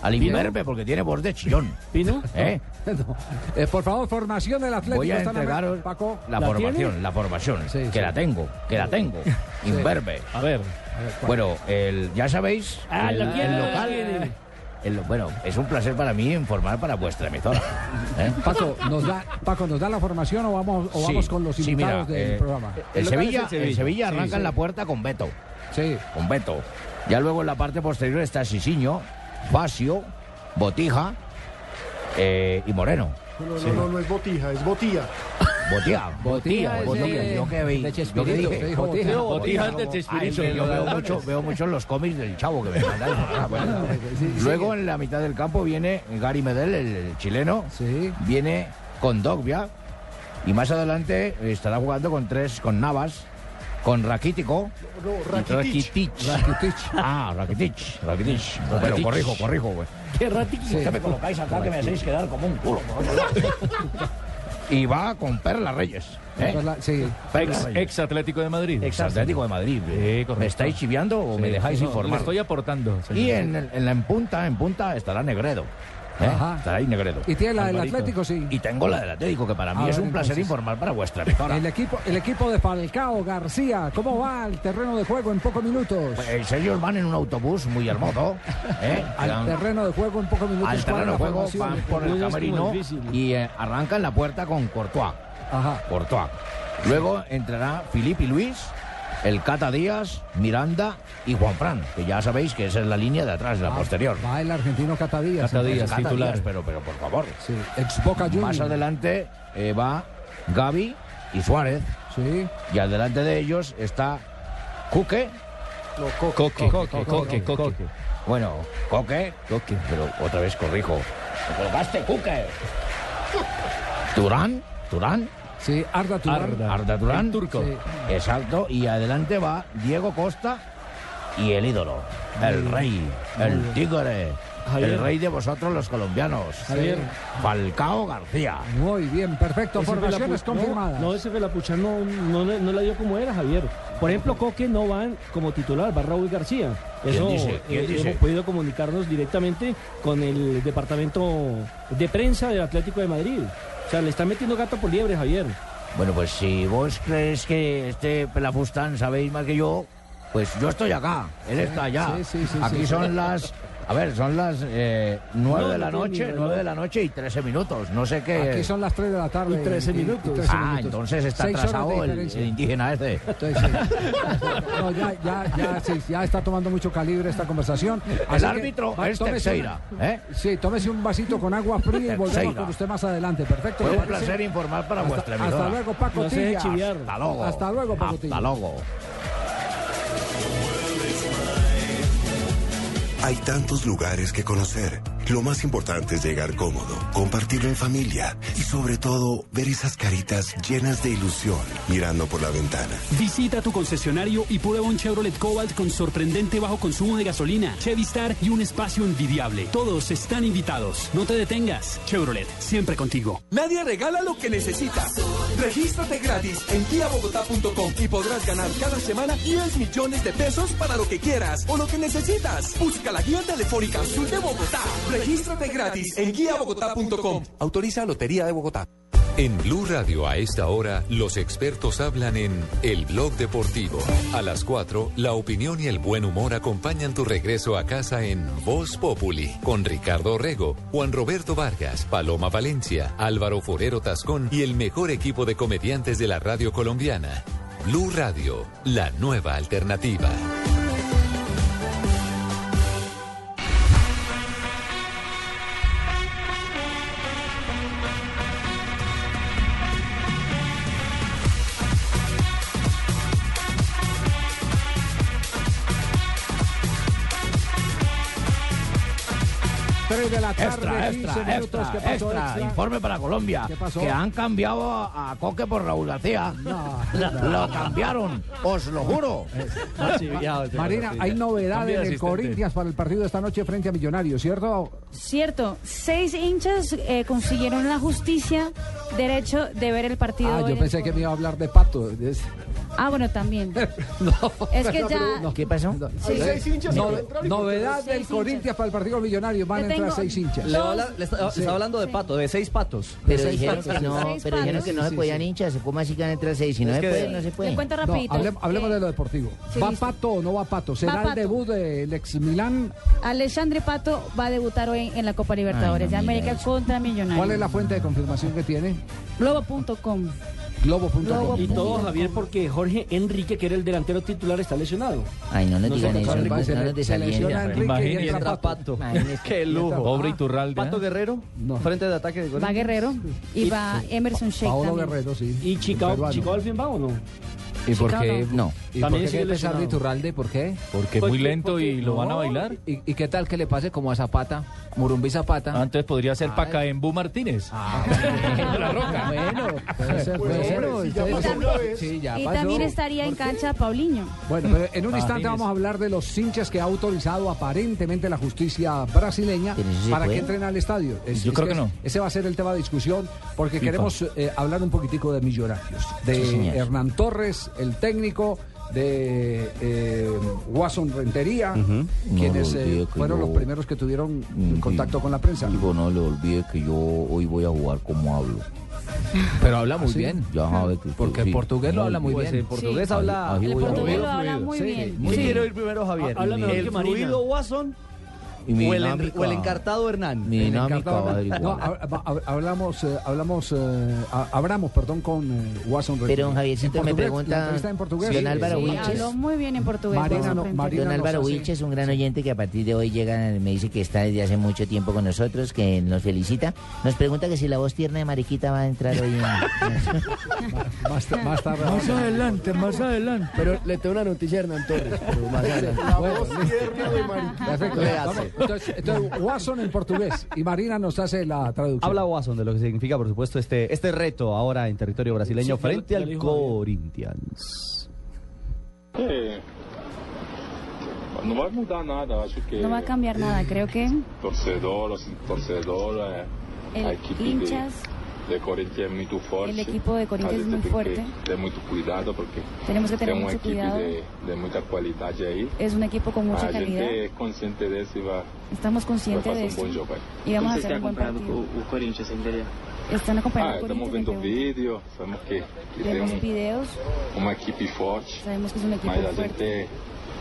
Al imberbe, porque tiene voz de chillón. ¿Pino? ¿Eh? No. Eh, por favor, formación del Atlético. Voy a entregaros Paco, la, ¿la formación, tiene? la formación, Sí, que sí. la tengo, que la tengo. Imberbe. A ver. Bueno, el, ya sabéis, Ah, el, la el la local. Bueno, es un placer para mí informar para vuestra emisora. ¿eh? Paco, ¿nos da, Paco, ¿nos da la formación o vamos, o Sí, vamos con los sí, invitados mira, del eh, programa? El, Sevilla, el Sevilla. el Sevilla Sí, arranca sí. en la puerta con Beto. Sí. Con Beto. Ya luego en la parte posterior está Sisiño, Facio, Botija eh, y Moreno. No, no, no, no es botija, es botía. Botija, Botija Botija, Yo que vi, yo que Chespirito. dije. dijo Botija. Botija. Botija de Ay, Chespirito. yo veo mucho, veo mucho en los cómics del chavo que me mandáis. Ah, bueno. Luego en la mitad del campo viene Gary Medel, el, el chileno. Sí. Viene con Dogbia. Y más adelante estará jugando con tres, con Navas, con Raquítico. No, y Rakitic. Rakitic. Ah, Rakitic. Rakitic. Pero Rakitic. corrijo, corrijo, güey. Qué ratito. ¿Qué me colocáis acá que me hacéis quedar como un culo? y va con Perla Reyes. ¿eh? Perla- sí. Ex, Atlético de Madrid. Ex Atlético de Madrid. Sí. ¿Me estáis chiviando o me dejáis no, informar? Le estoy aportando. señor. Y en, en la en punta, en punta estará Negredo. ¿Eh? Ajá. Estará ahí Negredo. ¿Y tiene la del. Atlético? Sí. Y tengo la del Atlético, que para mí A es ver, un placer entonces. informar para vuestra emisora. El equipo, el equipo de Falcao, García, ¿cómo va el terreno de juego en pocos minutos? Pues ellos van en un autobús muy hermoso. ¿eh? Al terreno de juego en pocos minutos. al ¿cuál es terreno de juego van por el camerino y eh, arrancan la puerta con Courtois. Ajá. Courtois. Luego entrará Filipe y Luis, el Cata Díaz, Miranda y Juan Fran, que ya sabéis que esa es la línea de atrás, la posterior. Va el argentino Catadías. Cata Díaz, Cata titular. Díaz, pero, pero por favor. Sí. Ex Boca Juniors. Más adelante eh, va Gaby y Suárez. Sí. Y adelante de ellos está Cuque. No, Coque. Coque, coque, coque, coque. Bueno, Coque. Coque. Pero otra vez corrijo. ¡Me colocaste Cuque! Turán Turán. Sí, Arda Turán. Arda, Arda Turán. El turco. Sí. Exacto. Y adelante va Diego Costa y el ídolo, el rey, el tigre. Javier. El rey de vosotros los colombianos. Javier. Falcao García. Muy bien, perfecto. Ese Formaciones confirmadas. No, no, ese Felapuchán no, no, le- no la dio como era, Javier. Por ejemplo, Coque no va como titular, va Raúl García. ¿Quién Eso dice? ¿Quién eh, dice? hemos podido comunicarnos directamente con el departamento de prensa del Atlético de Madrid. O sea, le están metiendo gato por liebre, Javier. Bueno, pues si vos crees que este Pelafustán sabéis más que yo, pues yo estoy acá, él está allá. sí, sí, sí, Aquí son las, a ver, son las eh, nueve No, de la no noche, reloj. de la noche y 13 minutos. No sé qué. Aquí son las 3 de la tarde. Y 13 minutos. 13 Ah, minutos. entonces está atrasado el, el indígena este. Entonces, sí. No, ya, ya, ya, sí, ya está tomando mucho calibre esta conversación. Así que, árbitro es tómese Teixeira, un- ¿eh? Sí, tómese un vasito con agua fría y volvemos con usted más adelante. Perfecto. Fue ¿le un placer informar para Hasta- vuestra Hasta emisora. luego, Paco No Tilla. Hasta luego. Hasta luego, Paco. Hasta luego. Hay tantos lugares que conocer. Lo más importante es llegar cómodo, compartirlo en familia y sobre todo ver esas caritas llenas de ilusión mirando por la ventana. Visita tu concesionario y prueba un Chevrolet Cobalt con sorprendente bajo consumo de gasolina, Chevy Star y un espacio envidiable. Todos están invitados. No te detengas. Chevrolet, siempre contigo. Nadie regala lo que necesita. Regístrate gratis en guiabogotá.com y podrás ganar cada semana 10 millones de pesos para lo que quieras o lo que necesitas. Busca la guía telefónica azul de Bogotá. Regístrate gratis en guiabogotá.com. Autoriza Lotería de Bogotá. En Blue Radio a esta hora, los expertos hablan en El Blog Deportivo. A las 4, la opinión y el buen humor acompañan tu regreso a casa en Voz Populi, con Ricardo Orrego, Juan Roberto Vargas, Paloma Valencia, Álvaro Forero Tascón y el mejor equipo de comediantes de la radio colombiana. Blue Radio, la nueva alternativa. Tres de la tarde, Extra, 15 extra, minutos. extra, ¿Qué pasó, extra, extra? Informe para Colombia. ¿Qué pasó? Que han cambiado a, Coque por Raúl García. No, Lo- no. Lo cambiaron, os lo juro. Marina, hay novedad en el Corinthians para el partido de esta noche frente a Millonarios, ¿cierto? Cierto, seis hinchas eh, consiguieron la justicia derecho de ver el partido. Ah, yo el pensé que me iba a hablar de Pato. Ah, bueno, también. No, Es que no, ya- no. ¿Qué pasó? Sí. Seis hinchas no- novedad seis del. Corinthians para el partido Millonarios. Van a entrar seis hinchas. Le habla- le está, Sí. está hablando de pato, de seis patos. Pero De seis dijeron patos. que no, Seis pero dijeron que no se podían sí. hinchas. ¿Cómo así que van a entrar seis? Si no Es se que- puede, no se Le puede. cuento No, rapidito. hablemos, hablemos Eh, de lo deportivo. sí, ¿Va listo. Pato o no va Pato? ¿Será el Pato. debut del ex Milán? Alexandre Pato va a debutar hoy en la Copa Libertadores Ay, no de América contra Millonarios. ¿Cuál es la fuente de confirmación que tiene? Globo.com. Globo.com. Globo. Y todo, Javier, porque Jorge Enrique, que era el delantero titular, está lesionado. Ay, no nos No digan eso, no nos desalienten. Pato. Qué lujo. Pobre Iturralde. Pato Guerrero, No. frente de ataque de. Va Guerrero y va Emerson Sheik Paolo. Guerrero, sí. ¿Y Chicago. Chicago al fin va o no? ¿Y por qué? no. ¿Y También por qué sigue quiere pesar de lesionado. Iturralde? ¿Por qué? Porque es Pues muy lento y porque- lo van a bailar. ¿Y, y qué tal que le pase como a Zapata? Murumbi Zapata. Antes podría ser. Pacaembu Martínez. Ah, De la Roca. Bueno, puede ser, puede ser. Hombre, si ya Entonces, pasó una vez. Sí, ya Y pasó. también estaría en cancha Paulinho. Bueno, pero en un instante vamos a hablar de los hinchas que ha autorizado aparentemente la justicia brasileña para puede. que entren al estadio. Es- Yo es creo que no. es- Ese va a ser el tema de discusión porque FIFA. queremos eh, hablar un poquitico de Millonarios, de Sí. Hernán Torres, el técnico, de eh, Watson Rentería, quienes No, eh, fueron yo- los primeros que tuvieron contacto sí. con la prensa. Digo, no le olvide que yo hoy voy a jugar como hablo. Pero habla muy ¿Sí? bien. Ya sabe que Porque en portugués lo habla muy Pues bien. en portugués Sí. habla. El portugués lo habla muy Sí. bien. ¿Quién Sí. quiere oír primero, Javier? Ha- habla mejor ¿El que Marina. fluido Watson Y mi o el, dinámica- o el encartado Hernán? Mi dinámica ser No, hablamos, eh, hablamos, eh, perdón, con eh, Watson. Pero don Javiercito me pregunta- la en portugués. Don Álvaro Sí, Wilches. habló muy bien en portugués. Marina no-. Marina Don Álvaro Wilches, un gran oyente que a partir de hoy llega, me dice que está desde hace mucho tiempo con nosotros, que nos felicita. Nos pregunta que si la voz tierna de Mariquita va a entrar hoy en... Más, más tarde. Más adelante, más adelante. Pero le tengo una noticia a Hernán Torres. pero más adelante. Bueno, listo. Perfecto. Véase. Vamos, Entonces, entonces, Watson en portugués y Marina nos hace la traducción. Habla Watson de lo que significa, por supuesto, este, este reto ahora en territorio brasileño Sí, frente al. Corinthians. É, não vai mudar nada, eu acho que No va a cambiar nada, creo que torcedor, torcedor, El a hinchas, de, de Corinthians el equipo de Corinthians es muy fuerte. muito cuidado porque Tenemos que tener mucho cuidado. de, de. Es un equipo con mucha a calidad. gente é consciente disso e vai, Estamos vai conscientes de aí. y vamos a hacer un buen partido. Corinthians? Están acompañando Ah, estamos Corinthians. vendo de que vídeo, sabemos que, que tem Vemos videos, uma equipe forte. sabemos que es un equipo fuerte.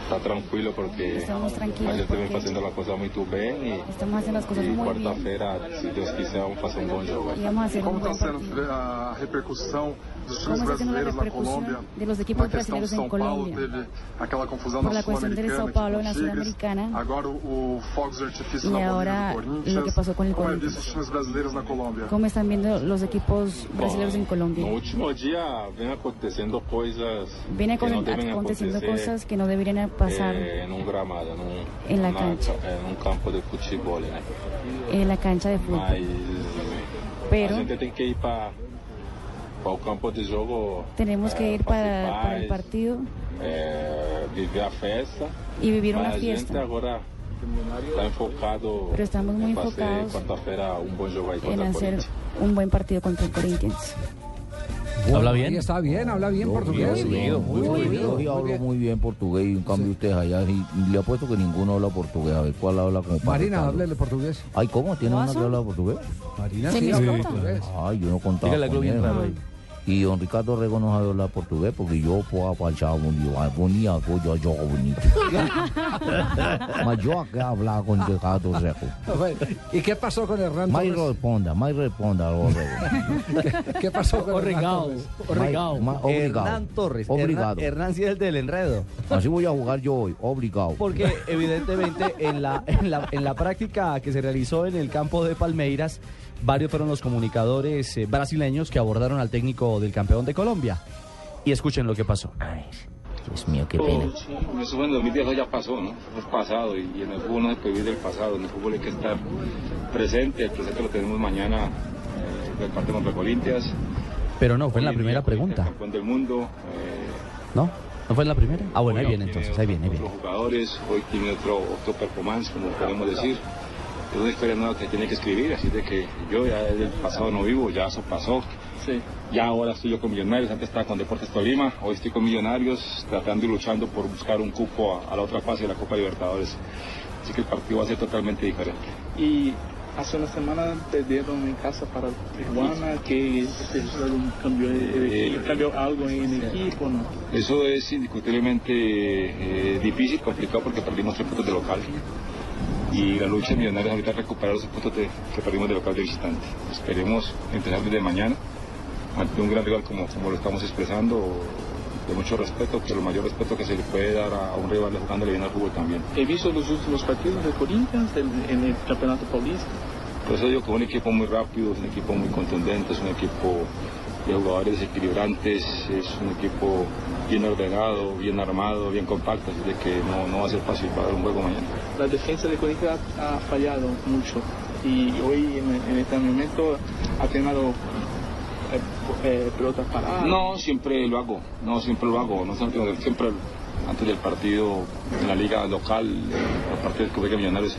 Gente está tranquilo porque Estamos tranquilos a gente vem porque fazendo a coisa muito bem e, Estamos haciendo las cosas e muy bien quarta-feira, se Deus quiser, vamos fazer um bom jogo. y vamos a hacer un Como buen está partido. sendo a repercussão dos ¿Cómo times está siendo la brasileiros na repercusión Colômbia? de los equipos Na questão de brasileños en São Paulo Colombia? Por na la cuestión de Sao Paulo en la. Sudamericana. Y na ahora lo que pasó con el Corinthians. visto os times brasileiros na Colômbia? ¿Cómo están viendo los equipos brasileños en Colombia? No último dia vem acontecendo coisas Viene que não acon- devem aconteciendo cosas que no deberían pasar eh, En la cancha. num campo de futebol, né? en la cancha de fútbol. Mas Pero- de jogo Tenemos que ir para, para el partido eh, viver a festa y vivir una fiesta agora está enfocado Pero estamos muy fazer enfocados bom jogo aí en hacer un buen partido contra el Corinthians. ¿Habla bien? Está bien, habla bien portugués. Yo, yo sí hablo muy bien portugués y en cambio ustedes allá y, y le apuesto que ninguno habla portugués. A ver, ¿cuál habla como Marina, háblele portugués. Ay, ¿cómo? ¿Tiene una que habla portugués? Marina sí, habla portugués. Ay, yo no contaba Dígale con Y don Ricardo Rego no sabe hablar portugués porque yo puedo apachar bonito, bonito, yo yo bonito. Mas yo acá hablaba con Ricardo Rego. ¿Y qué pasó con Hernán Más Torres? responda, más responda, don Rego. ¿Qué, qué pasó con Hernán Orregao, Torres? orregao. Hernán Torres. Obligado. Hernán, Hernán sí es el del enredo. Así voy a jugar yo hoy, obligado. Porque evidentemente en la, en, la, en la práctica que se realizó en el campo de Palmeiras, varios fueron los comunicadores eh, brasileños que abordaron al técnico del campeón de Colombia. Y escuchen lo que pasó. Dios mío, qué pena. Eso fue en 2010, eso ya pasó, ¿no? Es pasado y, y en el fútbol no se puede vivir del pasado. En el fútbol hay que estar presente. El presente lo tenemos mañana eh, del partido contra Corinthians. Pero no, fue en la primera pregunta. Campeón del mundo. eh, ¿No? ¿No fue en la primera? Ah, bueno, ahí viene entonces, ahí viene, ahí viene. Otros jugadores, hoy tiene otro, otro performance, como podemos decir. Es una historia nueva que tiene que escribir, así de que yo ya del pasado no vivo, ya eso pasó. Ya ahora estoy yo con Millonarios, antes estaba con Deportes Tolima, hoy estoy con Millonarios tratando y luchando por buscar un cupo a, a la otra fase de la Copa Libertadores. Así que el partido va a ser totalmente diferente. Y hace una semana perdieron en casa para Tijuana, que resultado cambió, eh, cambió algo en el equipo, ¿no? Eso es indiscutiblemente eh, difícil, complicado porque perdimos tres puntos de local. Y la lucha de Millonarios ahorita recuperar los puntos de- que perdimos de local de visitante. Esperemos empezar desde mañana ante un gran rival como, como lo estamos expresando, de mucho respeto, que lo mayor respeto que se le puede dar a, a un rival jugándole bien al fútbol también. He visto los últimos partidos de Corinthians en, en el Campeonato Paulista. Por eso digo que es un equipo muy rápido, es un equipo muy contundente, es un equipo de jugadores desequilibrantes, es un equipo bien ordenado, bien armado, bien compacto, así de que no, no va a ser fácil para un juego mañana. La defensa de Corinthians ha, fallado mucho y hoy en, en este momento ha tenido eh, eh, pelotas paradas. No, siempre lo hago, no, siempre lo hago, no siempre, siempre antes del partido en la liga local, los partidos que juega Millonarios,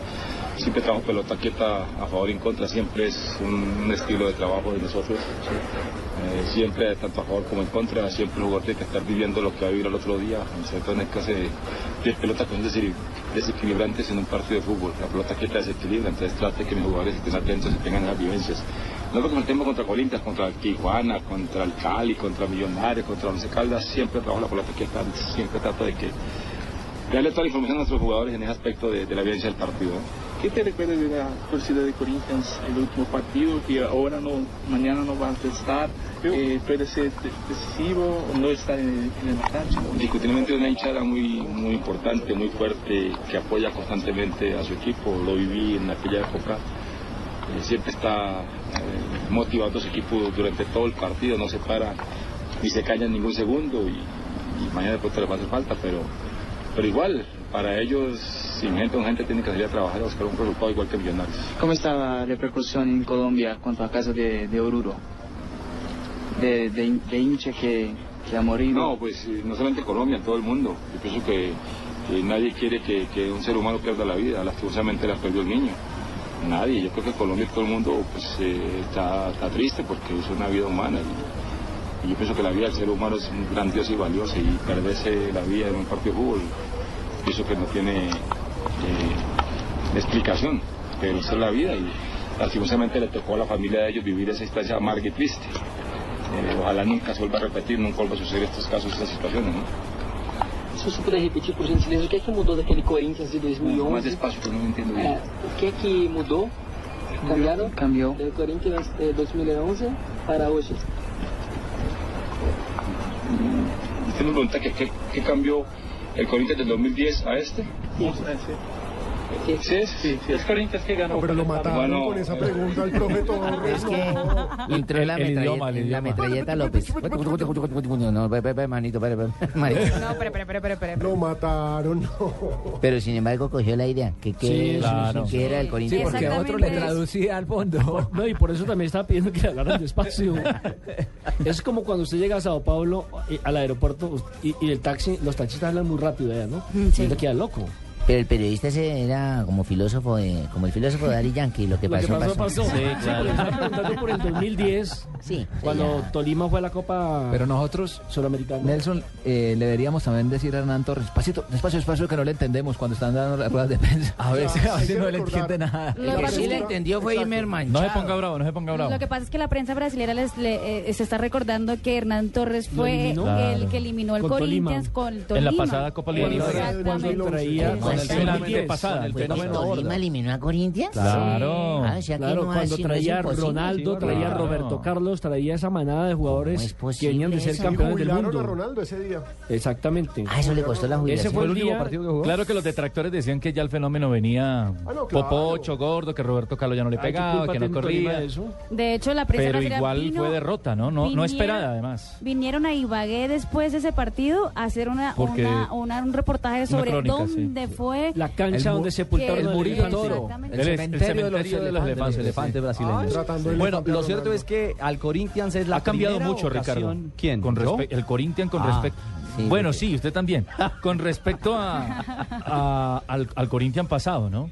siempre trabajo pelota quieta a favor y en contra, siempre es un, estilo de trabajo de nosotros, Eh, siempre tanto a favor como en contra, siempre el jugador tiene que estar viviendo lo que va a vivir el otro día, sobre todo en el caso de, de pelota que son desequilibrantes en un partido de fútbol, la pelota quieta desequilibra, entonces trate que mis jugadores estén atentos y tengan esas vivencias. No porque enfrentemos contra Corinthians, contra Tijuana, contra el Cali, contra Millonarios, contra Once Caldas, siempre trabajo la pelota quieta, siempre trato de que darle toda la información a nuestros jugadores en ese aspecto de la vivencia del partido. ¿Qué te recuerda de la torcida de Corinthians el último partido que ahora no, mañana no va a estar? Eh, puede ser de- decisivo o no estar en, en la cancha. Indiscutiblemente una hinchada muy, muy importante, muy fuerte, que apoya constantemente a su equipo. Lo viví en aquella época. Eh, siempre está eh, motivando a su equipo durante todo el partido, no se para ni se calla en ningún segundo y, y mañana de pronto les va a hacer falta, pero, pero igual, para ellos sin gente, un gente tiene que salir a trabajar a buscar un resultado igual que Millonarios. ¿Cómo está la repercusión en Colombia cuanto a caso de, de Oruro? De, de, de hincha que, que ha morido. No, pues eh, no solamente en Colombia, en todo el mundo. Yo pienso que, que nadie quiere que, que un ser humano pierda la vida. Lastimosamente la perdió el niño. Nadie. Yo creo que Colombia todo el mundo pues, eh, está, está triste porque es una vida humana. Y, y yo pienso que la vida del ser humano es grandiosa y valiosa. Y perderse la vida en un partido de fútbol, pienso que no tiene eh, explicación. Pero esa es la vida. Y lastimosamente le tocó a la familia de ellos vivir esa instancia amarga y triste. Eh, ojalá nunca se vuelva a repetir, nunca vuelva a suceder estos casos, estas situaciones, ¿no? Se você puder repetir, por gentileza, o que é que mudou daquele Corinthians de 2011? Mais despacio, que eu não entendo É, o que é que mudou? Cambiaram? Cambiou. Do Corinthians de 2011 para hoje. Usted me pregunta que qué, qué cambió el Corinthians del 2010 a este. Sí, ¿Sí es? Sí, Es Corinthians que ganó. pero lo mataron Bueno, con esa pregunta el profe Torres. Es que no. entró la, El- el metralleta, idioma, el la idioma. metralleta López. No, manito, manito. Pero, pero, pero, pero, pero. Lo mataron, no. Pero sin embargo cogió la idea. que Sí, sí, que claro. que era el Corinthians? Sí, porque otro le traducía al fondo. No, y por eso también estaba pidiendo que le hablaran despacio. Es como cuando usted llega a Sao Paulo eh, al aeropuerto y, y el taxi, los taxistas hablan muy rápido allá, ¿no? Sí. Y uno queda loco. Pero el periodista ese era como filósofo de, como el filósofo de Ari Yankee, lo que Lo que pasó, pasó, pasó. pasó. Sí, porque estaba preguntando por el 2010, Sí, cuando Tolima fue a la Copa Pero nosotros, Suramericana. Nelson, eh, le deberíamos también decir a Hernán Torres, despacito, despacio, despacio, que no le entendemos cuando están dando las ruedas de prensa. A ver si, a si no le entiende nada. Lo que es que- entendió fue Imer No se ponga bravo, no se ponga bravo. Lo que pasa es que la prensa brasileña les, le- eh, se está recordando que Hernán Torres fue el Claro. que eliminó al Con Tolima. Corinthians con En Tolima. la pasada Copa Libertadores. Cuando traía el pasada, el fenómeno Tolima eliminó a Corinthians. Claro. Ah, o sea que Claro, no cuando no traía. Ronaldo, Sí, traía claro. Roberto Carlos, traía esa manada de jugadores que venían de ser Y campeones del mundo. a Ronaldo ese día. Exactamente. Ah, eso le costó la Ese fue el, día. Claro que los detractores decían que ya el fenómeno venía Ah, no, claro. popocho, gordo, que Roberto Carlos ya no le ¿qué pegaba, que no corría. de eso? De hecho, la prensa Pero igual vino- fue derrota, ¿no? No, no esperada, además. Vinieron a Ibagué después de ese partido a hacer una, una, una- un reportaje sobre crónica, dónde fue La cancha donde sepultaron el Murillo. Toro. El El, cementerio de los de los elefantes. brasileños. Tratando el Bueno, lo cierto es que al Corinthians es la ha cambiado mucho, ocasión- Ricardo. ¿Quién? Con el Corinthians con Ah, respecto. sí, bueno, porque- sí, usted también. Con respecto a, a- al, al Corinthians pasado, ¿no?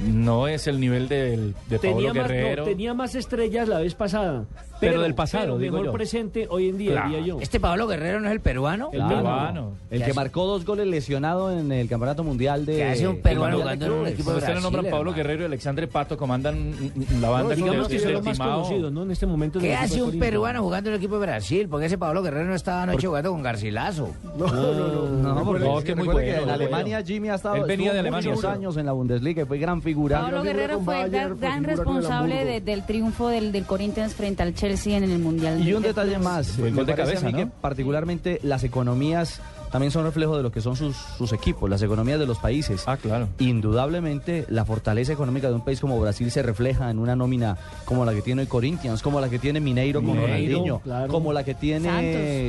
No es el nivel del, de Pablo Tenía más, Guerrero. no, tenía más estrellas la vez pasada. Pero del pasado, pero digo mejor yo. presente hoy en día, Claro. diría yo. Este Pablo Guerrero no es el peruano. El Claro. peruano. El ¿Qué que hace? marcó dos goles lesionado en el Campeonato Mundial de... ¿Qué hace un de peruano jugando de en un equipo de Usted le nombran Brasil, Pablo hermano. Guerrero y Alexandre Pato comandan la banda Digamos que que son es los más conocidos, ¿no? En este momento. en ¿Qué hace de un peruano jugando en el equipo de Brasil? Porque ese Pablo Guerrero no estaba anoche jugando con Garcilaso. No, no, no. No, porque No, que muy recuerde que bueno, en Alemania Jimmy ha estado Él venía de estuvo Alemania, muchos años en la Bundesliga y fue gran figura. Pablo Guerrero con fue gran, responsable de- del triunfo del, del Corinthians frente al Chelsea en el Mundial. Y un de detalle más, Fue el me gol de parece cabeza, a mí ¿no? que particularmente las economías también son reflejo de lo que son sus, sus equipos, las economías de los países. Ah, claro. Indudablemente la fortaleza económica de un país como Brasil se refleja en una nómina como la que tiene hoy Corinthians, como la que tiene Mineiro con Ronaldinho, claro. como la que tiene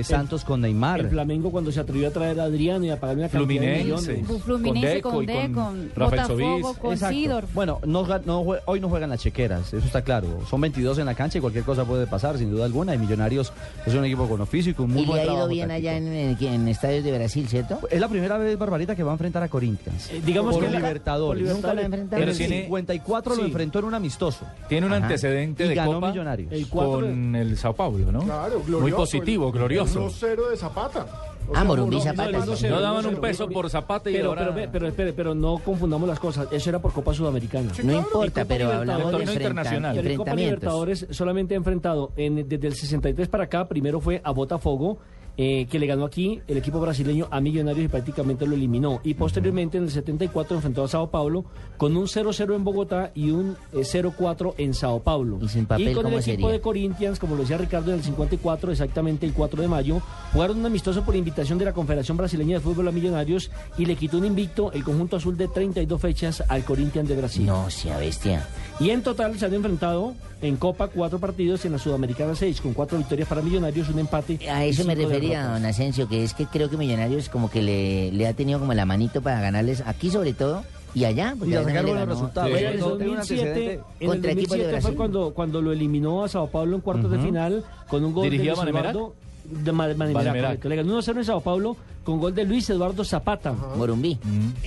Santos. Santos, con Neymar. El Flamengo cuando se atrevió a traer a Adriano y a pagar una cantidad de Fluminense. millones. Fluminense Con con Deco con con Rafael Botafogo, con. Sidor. Bueno, no, no jue- hoy no juegan las chequeras, eso está claro. Son 22 en la cancha y cualquier cosa puede pasar, sin duda alguna. Y Millonarios es un equipo con oficio y con muy Y buen ha ido trabajo bien táctico. allá en, en- en estadios de Brasil, ¿cierto? Es la primera vez, Barbarita, que va a enfrentar a Corinthians. Eh, digamos por que la- Libertadores. por Nunca lo ha Libertadores. enfrentado. Pero en el tiene- 54 lo enfrentó en un amistoso. Tiene un Ajá. antecedente Y de ganó Copa Millonarios. El de- con el Sao Paulo, ¿no? Claro, glorioso. Muy positivo, el- glorioso. El 1-0 de Zapata. O Ah, sea, Morumbí Zapata. No daban un 1-0. peso por Zapata y Pero, ahora... pero, pero, espere, pero no confundamos las cosas. Eso era por Copa Sudamericana. No importa, pero hablamos de internacional. En Copa. Libertadores solamente ha enfrentado en- desde el 63 para acá. Primero fue a Botafogo, eh, que le ganó aquí el equipo brasileño a Millonarios y prácticamente lo eliminó. Y posteriormente en el 74 enfrentó a Sao Paulo con un 0-0 en Bogotá y un eh, 0-4 en Sao Paulo. ¿Y sin papel con el equipo sería? de Corinthians, como lo decía Ricardo, en el 54, exactamente el 4 de mayo, jugaron un amistoso por invitación de la Confederación Brasileña de Fútbol a Millonarios y le quitó un invicto el conjunto azul de 32 fechas al Corinthians de Brasil. No, sea bestia. Y en total se han enfrentado en Copa cuatro partidos, en la Sudamericana seis, con cuatro victorias para Millonarios, un empate. A eso me refería, derrotas. don Asensio, que es que creo que Millonarios como que le, le ha tenido como la manito para ganarles, aquí sobre todo, Y allá, porque Y a allá sacar buenos resultados. En el No, tiene un 2007, antecedente en el contra equipos de 2007 fue cuando, cuando lo eliminó a Sao Paulo en cuartos de Ujú. final con un gol ¿Dirigido de a Luis? Eduardo de Ma- Vanemerac, Vanemerac. correcto. Le ganó 1-0 en Sao Paulo con gol de Luis Eduardo Zapata. Morumbí.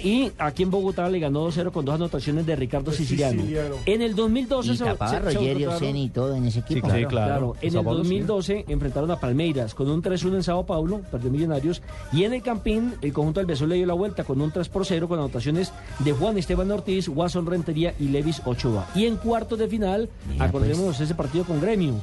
Y aquí en Bogotá le ganó 2-0 con dos anotaciones de Ricardo Siciliano. En el 2012 Y se- tapaba se- a se Rogerio, enfrentaron- Ceni y todo en ese equipo. claro. Sí, claro. En Sao el Paulo, sí. 2012 enfrentaron a Palmeiras con un 3-1 en Sao Paulo, perdió Millonarios. Y en el Campín, el conjunto del Besón le dio la vuelta con un 3 por 0 con anotaciones de Juan Esteban Ortiz, Watson Rentería y Levis Ochoa. Y en cuartos de final, Mira, acordémonos pues. ese partido con Gremio.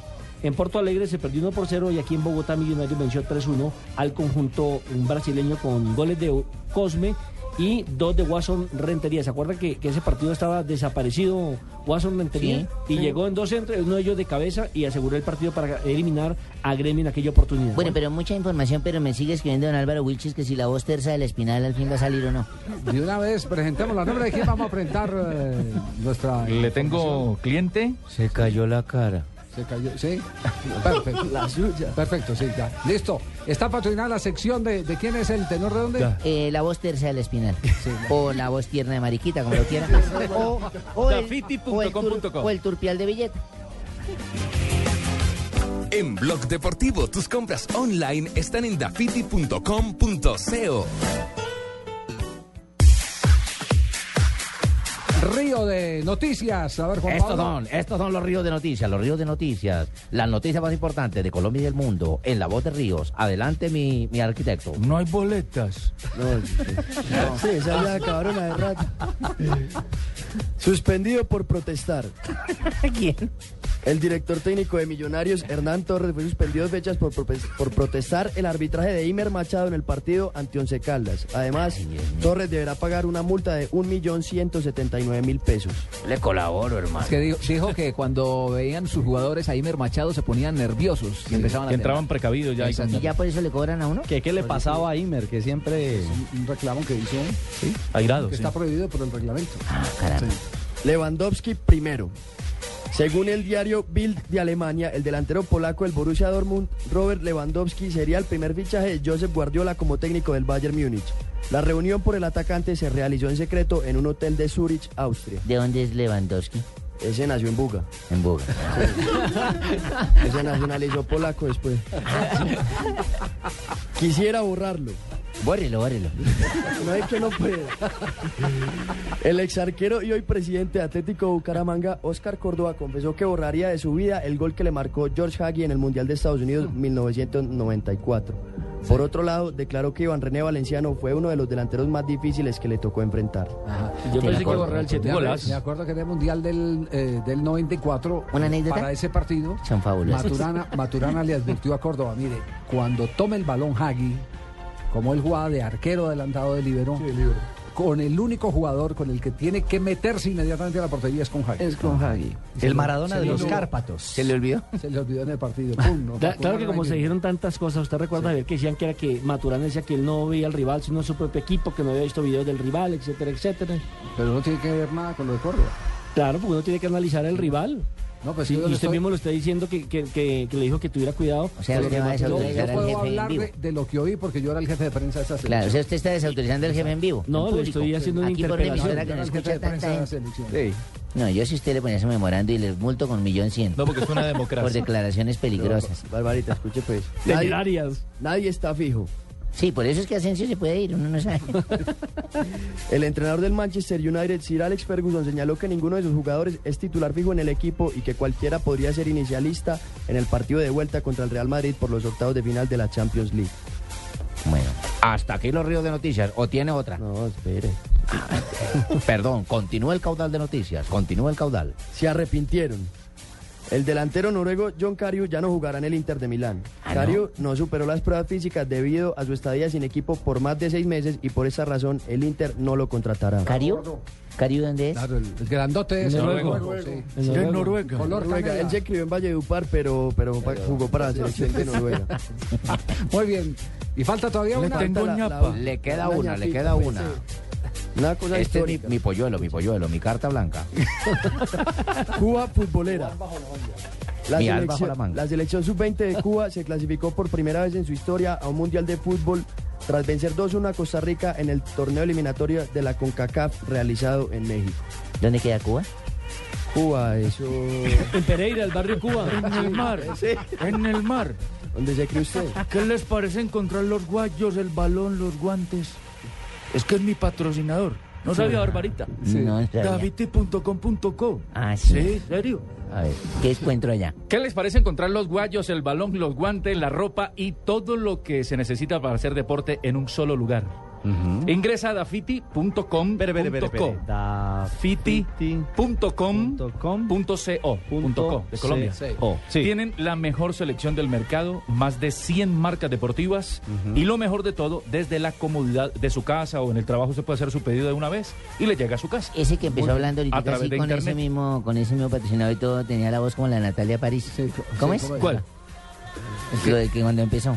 En Porto Alegre se perdió 1 por 0 y aquí en Bogotá Millonarios venció 3-1 al conjunto brasileño con goles de Cosme y dos de Watson Rentería. ¿Se acuerda que, que ese partido estaba desaparecido Watson Rentería? Sí. Y llegó en dos centros, uno de ellos de cabeza y aseguró el partido para eliminar a Gremio en aquella oportunidad. Bueno, pero mucha información, pero me sigue escribiendo don Álvaro Wilches que si la voz tersa del espinal al fin va a salir o no. De una vez presentemos la nombre de quién vamos a presentar eh, nuestra. Le tengo cliente. Se cayó la cara. Se cayó, sí. Perfecto. La suya. Perfecto, sí, ya. Listo. Está patrocinada la sección de, de quién es el tenor de dónde. Eh, la voz tersa del espinal. O la voz tierna de mariquita, como lo quieran. O, o, el, o, el tur- o el turpial de billete. En Blog Deportivo, tus compras online están en dafiti.com.co. Río de noticias. A ver, Juan Estos Pablo. son, estos son los ríos de noticias, los ríos de noticias. Las noticias más importantes de Colombia y del mundo en la voz de Ríos. Adelante, mi, mi arquitecto. No hay boletas. Sí, esa ya acabaron a rato. Suspendido por protestar. ¿Quién? El director técnico de Millonarios, Hernán Torres, fue suspendido fechas por, por protestar el arbitraje de Imer Machado en el partido ante Once Caldas. Además, Torres deberá pagar una multa de 1.179.000 pesos. Le colaboro, hermano. Es que dijo, dijo que cuando veían sus jugadores a Imer Machado se ponían nerviosos y empezaban a entraban precavidos ya. y con- ¿Y ya por eso le cobran a uno? ¿Qué, qué le pasaba a Imer? Que siempre... Un reclamo que hizo. Sí. Airado, Que sí. está prohibido por el reglamento. Lewandowski primero. Según el diario Bild de Alemania, el delantero polaco del Borussia Dortmund, Robert Lewandowski, sería el primer fichaje de Josep Guardiola como técnico del Bayern Múnich. La reunión por el atacante se realizó en secreto en un hotel de Zurich, Austria. ¿De dónde es Lewandowski? Ese nació en Buga. En Boga. Ese nacionalizó polaco después. Quisiera borrarlo. Bórrelo, bórrelo. No es que no pueda. El exarquero y hoy presidente de Atlético Bucaramanga, Oscar Córdoba, confesó que borraría de su vida el gol que le marcó George Hagi en el Mundial de Estados Unidos 1994. Por otro lado, declaró que Iván René Valenciano fue uno de los delanteros más difíciles que le tocó enfrentar. Yo pensé que borrar el Me, Chetumal. me acuerdo que en el Mundial del, eh, del 94, ¿Una anécdota? para ese partido. Maturana, Maturana le advirtió a Córdoba, mire, cuando tome el balón Hagi, como él jugaba de arquero adelantado de libero, con el único jugador con el que tiene que meterse inmediatamente a la portería es con Hagi. Es con Hagi. El Maradona de los. Cárpatos. ¿Se le olvidó? Se le olvidó en el partido. Pum, no, Da- claro que como se dijeron tantas cosas, usted recuerda ver que decían que era que Maturana decía que él no veía al rival sino su propio equipo, que no había visto videos del rival, etcétera, etcétera. Pero no tiene que ver nada con lo de Córdoba. Claro, porque uno tiene que analizar el rival. No, pues Sí, y usted estoy- mismo lo está diciendo que, que- que- que le dijo que tuviera cuidado. O sea, usted lo va a Yo, desautorizar yo al jefe en vivo. de, de lo que oí porque yo era el jefe de prensa de esa Claro, o selección. sea, usted está desautorizando al jefe en vivo. No, en le público. estoy haciendo una Aquí por que no escucha tanta gente. selección. No, yo si usted le ponía ese memorando y le multo con millón cien. No, porque es una Por democracia. declaraciones peligrosas. Barbarita, escuche pues. Nadie, nadie está fijo. Sí, por eso es que Asensio se puede ir, uno no sabe. El entrenador del Manchester United, Sir Alex Ferguson, señaló que ninguno de sus jugadores es titular fijo en el equipo y que cualquiera podría ser inicialista en el partido de vuelta contra el Real Madrid por los octavos de final de la Champions League. Bueno, hasta aquí los ríos de noticias. ¿O tiene otra? No, espere. Perdón, continúa el caudal de noticias. Continúa el caudal. Se arrepintieron. El delantero noruego John Cariu ya no jugará en el Inter de Milán. Ah, Cariu no superó las pruebas físicas debido a su estadía sin equipo por más de seis meses y por esa razón el Inter no lo contratará. ¿Cariu? ¿Cariu dónde es? Claro, el, el grandote es Noruego. noruego, sí. En Sí, Noruego. Noruega. Color Noruega. canela. Él se crió en Valledupar, pero, pero jugó para la selección de Noruega. Muy bien. Y falta todavía Le una. tengo la- ñapa. la- Le queda una le queda pues, una. Una cosa Este es mi, histórica. mi polluelo, mi polluelo, mi carta blanca. Cuba futbolera. La Mi al bajo selección, la manga. la selección sub-20 de Cuba se clasificó por primera vez en su historia a un mundial de fútbol tras vencer 2-1 a Costa Rica en el torneo eliminatorio de la CONCACAF realizado en México. ¿Dónde queda Cuba? Cuba, eso... En Pereira, el barrio Cuba. En el mar. En el mar. ¿Dónde se cree usted? ¿Qué les parece encontrar los guayos, el balón, los guantes? Es que es mi patrocinador. ¿No Sí. sabía, Barbarita? Sí. No sabía. Daviti.com.co. Ah, sí. Sí, ¿serio? A ver, ¿qué encuentro allá? ¿Qué les parece encontrar los guayos, el balón, los guantes, la ropa y todo lo que se necesita para hacer deporte en un solo lugar? Ingresa a dafiti.com. Dafiti.com.co. Punto co, de Colombia. C- O, sí. Tienen la mejor selección del mercado, más de 100 marcas deportivas y lo mejor de todo, desde la comodidad de su casa o en el trabajo se puede hacer su pedido de una vez y le llega a su casa. Ese que empezó Muy- hablando ahorita a través así de con ese mismo, con ese mismo patrocinador y todo, tenía la voz como la de Natalia París. ¿Cómo es? ¿Cuál? Lo de que cuando empezó.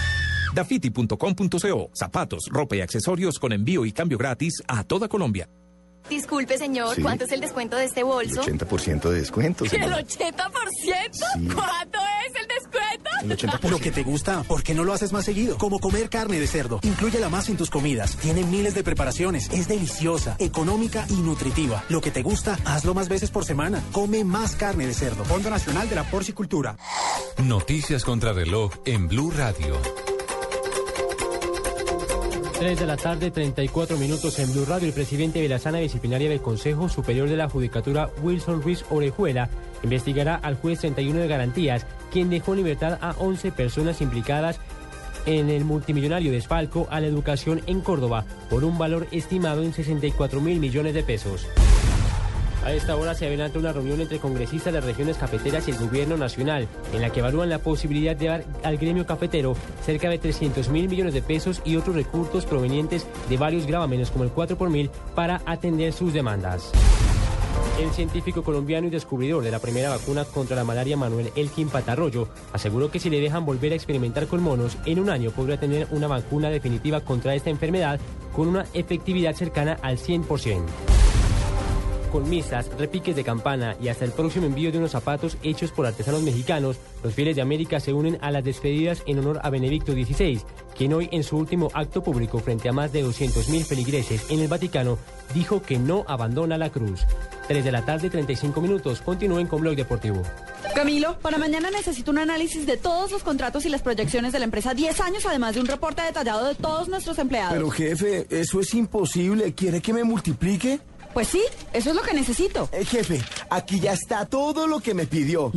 Dafiti.com.co. Zapatos, ropa y accesorios con envío y cambio gratis a toda Colombia. Disculpe, señor, Sí. ¿cuánto es el descuento de este bolso? 80% de descuento. ¿El señora. 80%? ¿Cuánto es el descuento? El 80%. Lo que te gusta, ¿por qué no lo haces más seguido? Como comer carne de cerdo. Inclúyela más en tus comidas. Tiene miles de preparaciones. Es deliciosa, económica y nutritiva. Lo que te gusta, hazlo más veces por semana. Come más carne de cerdo. Fondo Nacional de la Porcicultura. Noticias contra reloj en Blue Radio. 3 de la tarde, 34 minutos en Blue Radio. El presidente de la Sala Disciplinaria del Consejo Superior de la Judicatura, Wilson Ruiz Orejuela, investigará al juez 31 de Garantías, quien dejó en libertad a 11 personas implicadas en el multimillonario desfalco a la educación en Córdoba por un valor estimado en 64 mil millones de pesos. A esta hora se adelanta una reunión entre congresistas de regiones cafeteras y el gobierno nacional, en la que evalúan la posibilidad de dar al gremio cafetero cerca de 300 mil millones de pesos y otros recursos provenientes de varios gravámenes como el 4 por mil para atender sus demandas. El científico colombiano y descubridor de la primera vacuna contra la malaria, Manuel Elkin Patarroyo, aseguró que si le dejan volver a experimentar con monos, en un año podrá tener una vacuna definitiva contra esta enfermedad con una efectividad cercana al 100% con misas, repiques de campana y hasta el próximo envío de unos zapatos hechos por artesanos mexicanos, los fieles de América se unen a las despedidas en honor a Benedicto XVI, quien hoy en su último acto público frente a más de 200.000 feligreses en el Vaticano dijo que no abandona la cruz. 3 de la tarde, 35 minutos. Continúen con Blog Deportivo. Camilo, para mañana necesito un análisis de todos los contratos y las proyecciones de la empresa 10 años, además de un reporte detallado de todos nuestros empleados. Pero jefe, eso es imposible. ¿Quiere que me multiplique? Pues sí, eso es lo que necesito. Eh, jefe, aquí ya está todo lo que me pidió.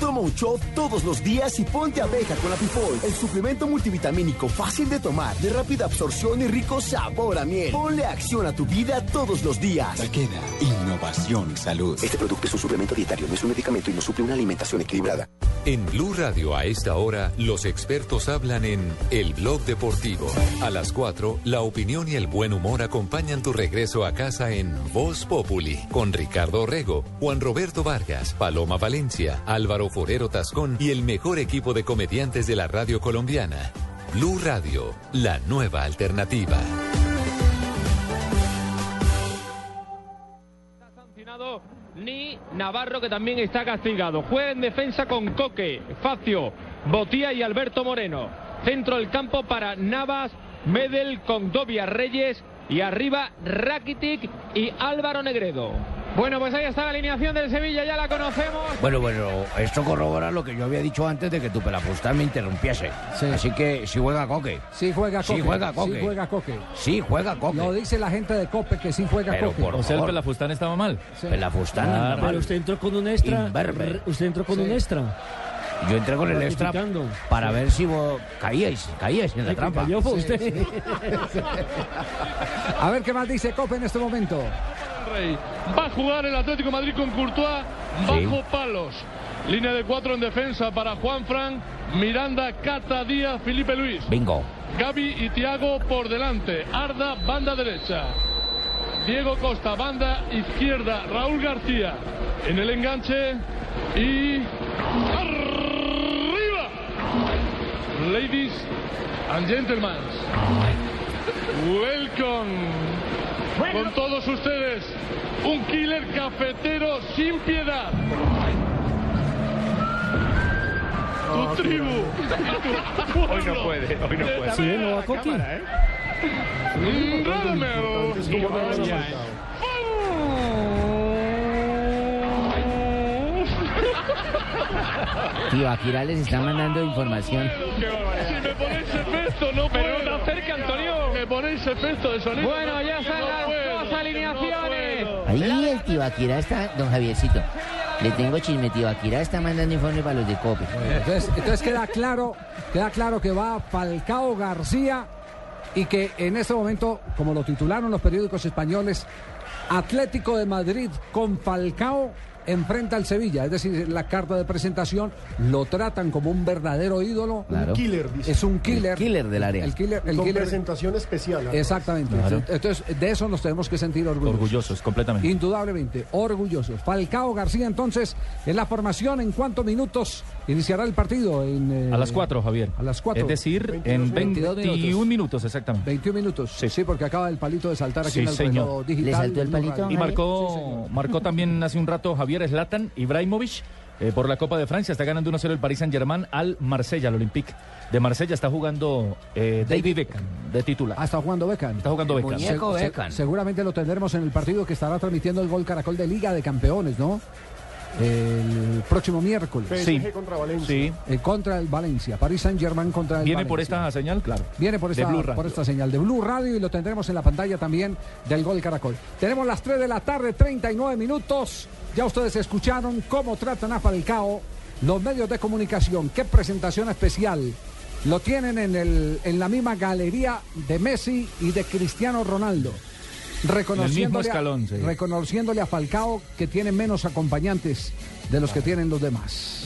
Toma un shot todos los días y ponte abeja con la Pipol. El suplemento multivitamínico fácil de tomar, de rápida absorción y rico sabor a miel. Ponle acción a tu vida todos los días. Queda innovación y salud. Este producto es un suplemento dietario, no es un medicamento y no suple una alimentación equilibrada. En Blue Radio a esta hora, los expertos hablan en El Blog Deportivo. A las 4, la opinión y el buen humor acompañan tu regreso a casa en Voz Populi, con Ricardo Orrego, Juan Roberto Vargas, Paloma Valencia, Álvaro Forero Tascón y el mejor equipo de comediantes de la radio colombiana. Blue Radio, la nueva alternativa. ni Navarro, que también está castigado. Juega en defensa con Coque, Facio, Botía y Alberto Moreno. Centro del campo para Navas, Medel, Condovia Reyes y arriba Rakitic y Álvaro Negredo. Bueno, pues ahí está la alineación del Sevilla, ya la conocemos. Bueno, bueno, esto corrobora lo que yo había dicho antes de que tu pelafustán me interrumpiese. Así que si juega Coque. Sí juega Coque. Sí juega Coque. Sí juega Coque. Sí juega Coque. Lo dice la gente de Cope que sí juega Pero Coque. por O sea, el. Pelafustán estaba mal. Pelafustán anda Pero mal. usted entró con un extra. Imberbe. Usted entró con un extra. Yo entré con el extra para ver si vos caíais, caíais en la trampa. fue usted. A ver qué más dice Cope en este momento. Rey. Va a jugar el Atlético de Madrid con Courtois bajo palos. Línea de cuatro en defensa para Juan Fran, Miranda, Cata, Díaz, Felipe Luis. Bingo. Gaby y Tiago por delante. Arda, banda derecha. Diego Costa, banda izquierda, Raúl García en el enganche y arriba. Ladies and gentlemen, welcome con todos ustedes un killer cafetero sin piedad. Tu tribu. tu Hoy no puede, hoy no puede. Sí, no va Coqui. Mm, Radamel. Tío, Akira les está mandando información. Si me ponéis efecto, no Pero no te acerques, Antonio. Me ponéis efecto de sonido. Bueno, ya están No las puedo, dos no alineaciones. Ahí el tío Akira está, don Javiercito. Le tengo chisme, tío Akira está mandando informe para los de COPE. Entonces, entonces queda claro, queda claro que va Falcao García y que en este momento, como lo titularon los periódicos españoles, Atlético de Madrid con Falcao enfrenta al Sevilla, es decir, la carta de presentación lo tratan como un verdadero ídolo. Claro. Un killer, dice. Es un killer. El killer del área. El killer, el Con killer- presentación especial. además. Exactamente. Claro. Entonces, de eso nos tenemos que sentir orgullosos. Orgullosos, completamente. Indudablemente, orgullosos. Falcao García, entonces, en la formación, ¿en cuántos minutos iniciará el partido? En, eh, A las 4, Javier. A las 4. Es decir, en 22 21 minutos. exactamente. 21 minutos. Sí. porque acaba el palito de saltar aquí Sí, en el señor. digital. ¿Le saltó el palito? Y marcó, marcó también hace un rato Javier Zlatan Ibrahimovic eh, por la Copa de Francia. Está ganando 1-0 el Paris Saint-Germain al Marsella, al Olympique de Marsella. Está jugando eh, David Beckham de titular. Ah, está jugando Beckham. Está jugando Beckham. Se- Beckham. seguramente lo tendremos en el partido que estará transmitiendo el Gol Caracol de Liga de Campeones, ¿no? El próximo miércoles. Sí. PSG contra Valencia. Sí. Eh, contra el Valencia. París Saint Germain contra el Viene por esta señal, claro. Viene por De esta, Blue Radio. por esta señal de Blue Radio y lo tendremos en la pantalla también del Gol Caracol. Tenemos las 3 de la tarde, 39 minutos. Ya ustedes escucharon cómo tratan a Falcao los medios de comunicación. Qué presentación especial. Lo tienen en, el, en la misma galería de Messi y de Cristiano Ronaldo. Reconociéndole, escalón, a, sí. reconociéndole a Falcao que tiene menos acompañantes de los que tienen los demás.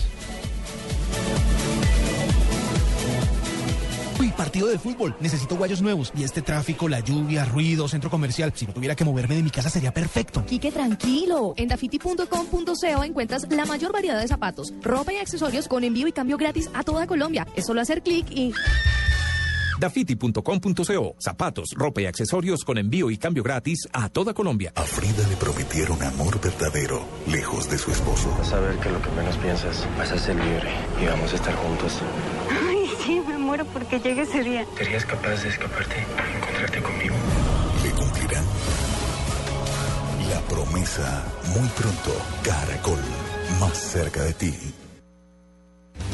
Uy, partido de fútbol. Necesito guayos nuevos. Y este tráfico, la lluvia, ruido, centro comercial. Si no tuviera que moverme de mi casa sería perfecto. Quique, tranquilo. En dafiti.com.co encuentras la mayor variedad de zapatos, ropa y accesorios con envío y cambio gratis a toda Colombia. Es solo hacer clic y... Dafiti.com.co. Zapatos, ropa y accesorios con envío y cambio gratis a toda Colombia. A Frida le prometieron amor verdadero, lejos de su esposo. Vas a ver que lo que menos piensas vas a ser libre y vamos a estar juntos. Ay, sí, me muero porque llegue ese día. ¿Serías capaz de escaparte y encontrarte conmigo? ¿Le cumplirán? La promesa, muy pronto, Caracol, más cerca de ti.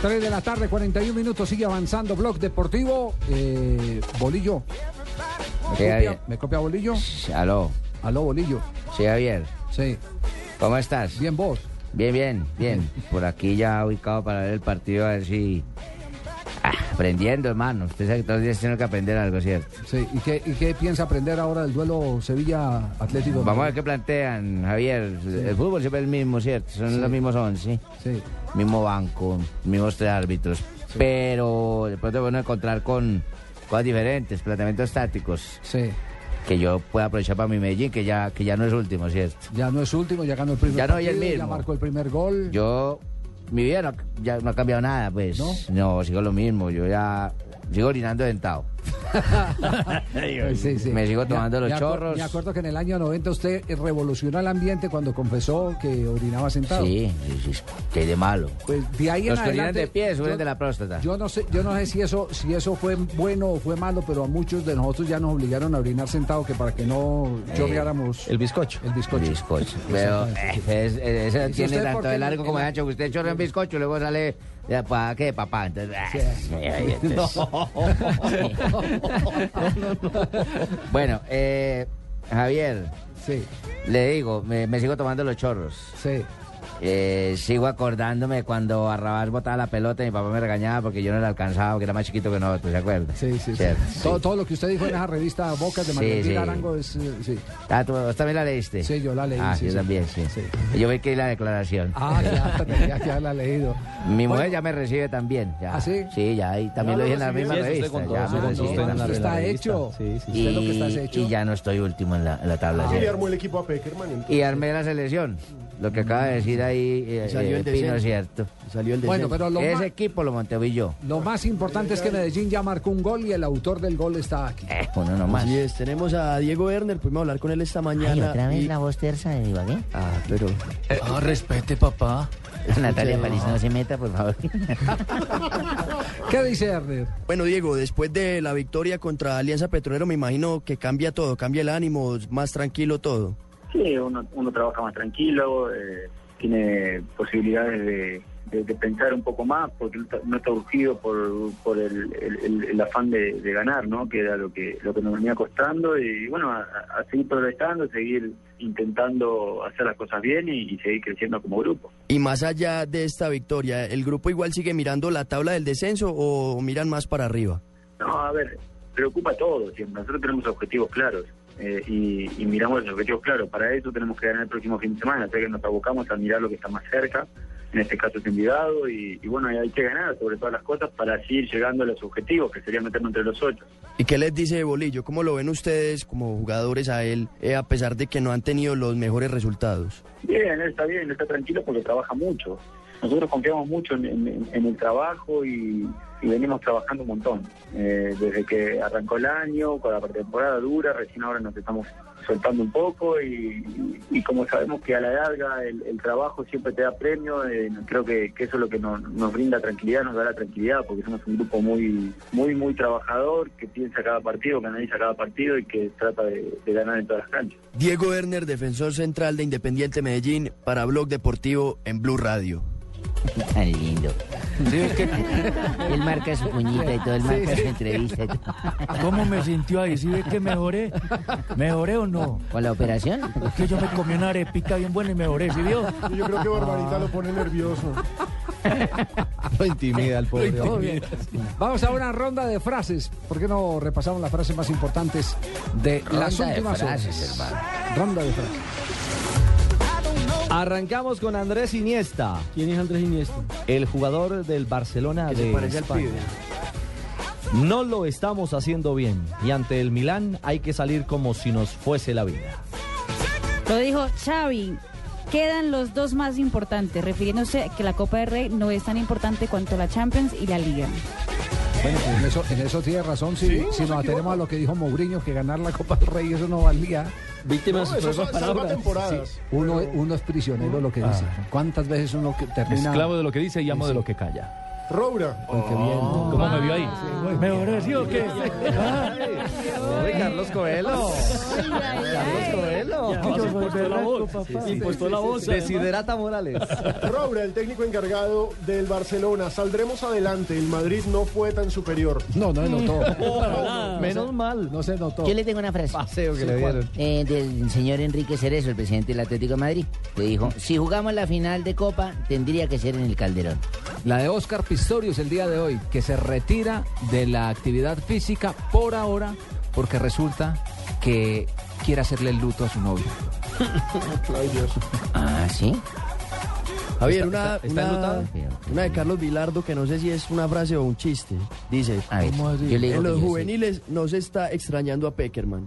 Tres de la tarde, 41 minutos, sigue avanzando Blog Deportivo. Eh, Bolillo. ¿Me copia. ¿Me copia Bolillo? Aló. Aló, Bolillo. Sí, Javier. Sí. ¿Cómo estás? Bien, vos. Bien, bien, bien. Por aquí ya ubicado para ver el partido, a ver si... Aprendiendo, hermano. Usted sabe que todos los días tiene que aprender algo, ¿cierto? Sí. ¿Y qué, ¿Y qué piensa aprender ahora del duelo Sevilla-Atlético? Vamos a ver qué plantean, Javier. El fútbol siempre es el mismo, ¿cierto? Son Sí. los mismos once. Sí. Mismo banco, mismos tres árbitros. Pero de pronto es bueno encontrar con cosas diferentes, planteamientos tácticos. Sí. que yo pueda aprovechar para mi Medellín, que ya, que ya no es último, ¿cierto? Ya no es último, ya ganó el primer Ya no partido, ya mismo. marcó el primer gol. Yo, mi vida no, ya no ha cambiado nada, pues. No, sigo lo mismo, yo ya sigo orinando dentado. Pues sí, sí. Me sigo Me- tomando los me chorros. Me acuerdo que en el año 90 usted revolucionó el ambiente cuando confesó que orinaba sentado. Sí, sí, sí, que de malo. Pues de ahí en Los que orinan adelante, de pie suben yo- de la próstata. Yo no sé, yo no sé si eso, si eso fue bueno o fue malo, pero a muchos de nosotros ya nos obligaron a orinar sentado que para que no chorreáramos. El bizcocho. El bizcocho. El bizcocho. Pero eh, es- es- ese ¿Y tiene tanto qué de largo como en de ancho que usted chorrea un bizcocho y luego sale ¿para qué, papá? Entonces, ah, entonces- bueno, eh, Javier. Sí. Le digo, me, me sigo tomando los chorros. Sí. Eh, sigo acordándome cuando Barrabás botaba la pelota y mi papá me regañaba porque yo no la alcanzaba, porque era más chiquito que nosotros, ¿se acuerda? Sí, sí, sí. Todo, todo lo que usted dijo en esa revista Bocas de Sí, María sí. Arango es. eh, sí. Ah, ¿tú vos también la leíste? Sí, yo la leí, Ah, sí, yo sí. también, sí. Yo vi que la declaración. Ah, ya, ya, ya la he leído. Mi mujer ya me recibe también. Ya. ¿Ah, sí? Sí, ya ahí también Ya lo dije en la misma Sí, revista. contó, Ya me contó recibe usted en la Está hecho. Sí, sí, usted lo que está es Y, hecho. y ya no estoy último en la, en la tabla. Sí, sí. le armó el equipo a Peckerman. Y armé la selección. Lo que acaba de decir ahí eh, Salió eh, el Pino es cierto. Salió el Bueno, pero lo Ese más- equipo lo monté yo. Lo más importante es que Medellín ya marcó un gol y el autor del gol está aquí. uno nomás. Así es, tenemos a Diego Werner, pudimos hablar con él esta mañana. otra vez y- la voz tersa de Ibagué. Ah, pero... Ah, respete, papá. Natalia París, no se meta, por favor. ¿Qué dice Erner? Bueno, Diego, después de la victoria contra Alianza Petrolero, me imagino que cambia todo, cambia el ánimo, más tranquilo todo. Sí, uno, uno trabaja más tranquilo, eh, tiene posibilidades de, de- de pensar un poco más, porque no está, no está urgido por, por el, el- el- el afán de, de ganar, ¿no? Que era lo que lo que nos venía costando y bueno, a, a seguir progresando, seguir intentando hacer las cosas bien y, y seguir creciendo como grupo. Y más allá de esta victoria, ¿el grupo igual sigue mirando la tabla del descenso o miran más para arriba? No, a ver, preocupa todo siempre. Nosotros tenemos objetivos claros eh, y, y miramos los objetivos claros. Para eso tenemos que ganar el próximo fin de semana. Sea que nos abocamos a mirar lo que está más cerca. En este caso es Envigado y, y bueno, hay que ganar sobre todas las cosas para seguir llegando a los objetivos, que sería meternos entre los ocho. ¿Y qué les dice Bolillo? ¿Cómo lo ven ustedes como jugadores a él, eh, a pesar de que no han tenido los mejores resultados? Bien, él está bien, él está tranquilo porque trabaja mucho. Nosotros confiamos mucho en, en- en el trabajo y, y venimos trabajando un montón. Eh, desde que arrancó el año, con la pretemporada dura, recién ahora nos estamos soltando un poco y, como sabemos que a la larga el, trabajo siempre te da premio, eh, creo que, que eso es lo que nos, nos brinda tranquilidad, nos da la tranquilidad, porque somos un grupo muy, muy, muy trabajador, que piensa cada partido, que analiza cada partido y que trata de, de ganar en todas las canchas. Diego Werner, defensor central de Independiente Medellín, para Blog Deportivo en Blue Radio. Tan lindo. Él marca su puñita y todo, él marca su entrevista. y todo. ¿Cómo me sintió ahí? ¿Sí ve que mejoré? ¿Mejoré o no? ¿Con la operación? Es que yo me comí una arepita bien buena y mejoré, ¿sí vio? Yo creo que Barbarita lo pone nervioso. Lo intimida al pobre bien. Vamos a una ronda de frases. ¿Por qué no repasamos las frases más importantes de las de últimas frases, horas? hermano. Ronda de frases. Arrancamos con Andrés Iniesta. ¿Quién es Andrés Iniesta? El jugador del Barcelona Que de se parece al España. pibe. No lo estamos haciendo bien y ante el Milán hay que salir como si nos fuese la vida. Lo dijo Xavi. Quedan los dos más importantes, refiriéndose a que la Copa del Rey no es tan importante cuanto la Champions y la Liga. Bueno, en eso, en eso tiene razón. Si, Sí, si nos atenemos a lo que dijo Mourinho, que ganar la Copa del Rey, eso no valía. Víctimas No, eso sal- salva temporadas. Uno, Pero- uno es prisionero de lo que dice. ¿Cuántas veces uno que termina... Esclavo de lo que dice y amo de lo que calla. Roura. Ay, qué bien. ¿Cómo me vio ahí? ¿Mejoré sí o qué? Ay, Carlos Coelho. Carlos Coelho. Yo soy berraco, papá. Impostó la voz. Desiderata Morales. Roura, el técnico encargado del Barcelona. Saldremos adelante. El Madrid no fue tan superior. No, no se notó. Menos mal. No se notó. Yo le tengo una frase. Paseo que le dieron. Eh, del señor Enrique Cerezo, el presidente del Atlético de Madrid, que dijo, si jugamos la final de Copa, tendría que ser en el Calderón. La de Oscar Pistorius el día de hoy, que se retira de la actividad física por ahora, porque resulta que quiere hacerle el luto a su Dios. Ah, ¿sí? Javier, ¿Está- una, está- está una, una de Carlos Vilardo que no sé si es una frase o un chiste. Dice, A ver, yo le digo en los juveniles no se está extrañando a Peckerman.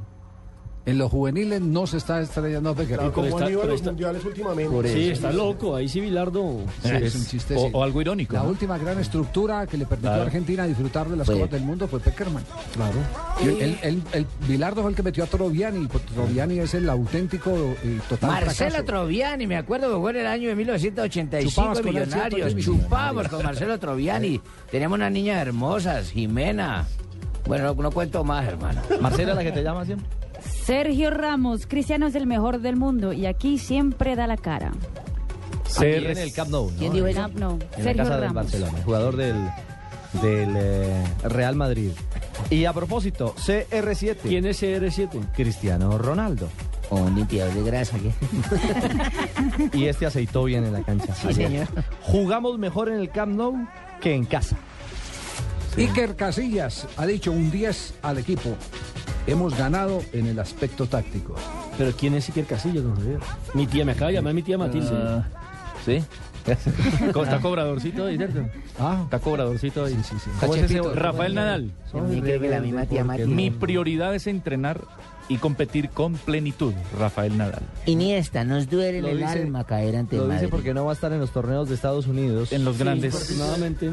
En los juveniles no se está estrellando Peckerman. Claro, como han ido a los mundiales últimamente. Sí, está loco. Ahí sí, Bilardo. Sí, es un chiste. o- sí. o algo irónico, La ¿no? última gran estructura que le permitió Claro. a Argentina disfrutar de las Copas del Mundo fue Peckerman. Claro. el, el, el Bilardo fue el que metió a Troviani. porque Troviani es el auténtico y total Marcelo fracaso. Troviani, me acuerdo que fue en el año de 1985 Chupabas con él, Millonarios. ¿cierto? Chupábamos con Marcelo Troviani. Tenemos unas niñas hermosas, Jimena. Bueno, no, no cuento más, hermano. Marcela, la que te llama siempre. Sergio Ramos, Cristiano es el mejor del mundo y aquí siempre da la cara. Aquí en el Camp Nou. ¿no? ¿Quién dijo eso? Camp Nou. En la Sergio casa del Ramos. Barcelona, jugador del, del eh, Real Madrid. Y a propósito, CR7. ¿Quién es CR7? Cristiano Ronaldo. Un limpiador de grasa. ¿qué? Y este aceitó bien en la cancha. Sí, señor. Jugamos mejor en el Camp Nou que en casa. Iker Casillas ha dicho un 10 al equipo. Hemos ganado en el aspecto táctico. Pero ¿quién es Iker Casillas, don Javier? Mi tía, me acaba de llamar mi tía Matilde. Ah, ¿Sí? Está cobradorcito ahí, ¿cierto? Ah, Está cobradorcito ahí. sí, sí. ¿Cómo es ese? Rafael Nadal. Yo creo que la misma tía Mati. Mi prioridad es entrenar y competir con plenitud, Rafael Nadal. Iniesta, nos duele Lo el dice- alma caer ante Lo el dice Madrid. porque no va a estar en los torneos de Estados Unidos. En los grandes. Desafortunadamente.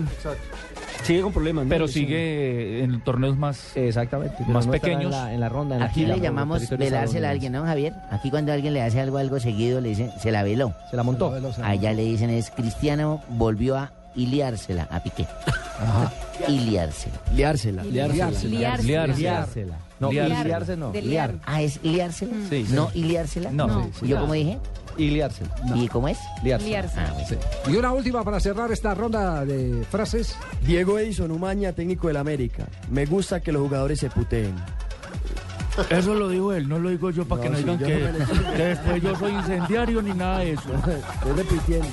Sigue con problemas. ¿no? Pero Sí. sigue en torneos más. Exactamente. Más no pequeños. En la, en la ronda. en Aquí le llamamos velársela a alguien, ¿no, Javier? Aquí cuando alguien le hace algo algo seguido le dicen, se la veló. Se la montó. Allá le dicen es Cristiano volvió a iliársela a Piqué. Iliársela. Liársela. Liársela. Liársela. Liársela. No, Liar. liarse no. Liar. Ah, ¿es liársela? Sí, sí. ¿No iliársela? No. No. Sí, sí. ¿Y yo cómo dije? Y liársela. ¿Y cómo es? Liársela. Liársela. Ah. Y una última para cerrar esta ronda de frases. Diego Edison Umaña, técnico del América. Me gusta que los jugadores se puteen. Eso lo dijo él, no lo digo yo para que No, digan que, no que después yo soy incendiario ni nada de eso. Estoy repitiendo.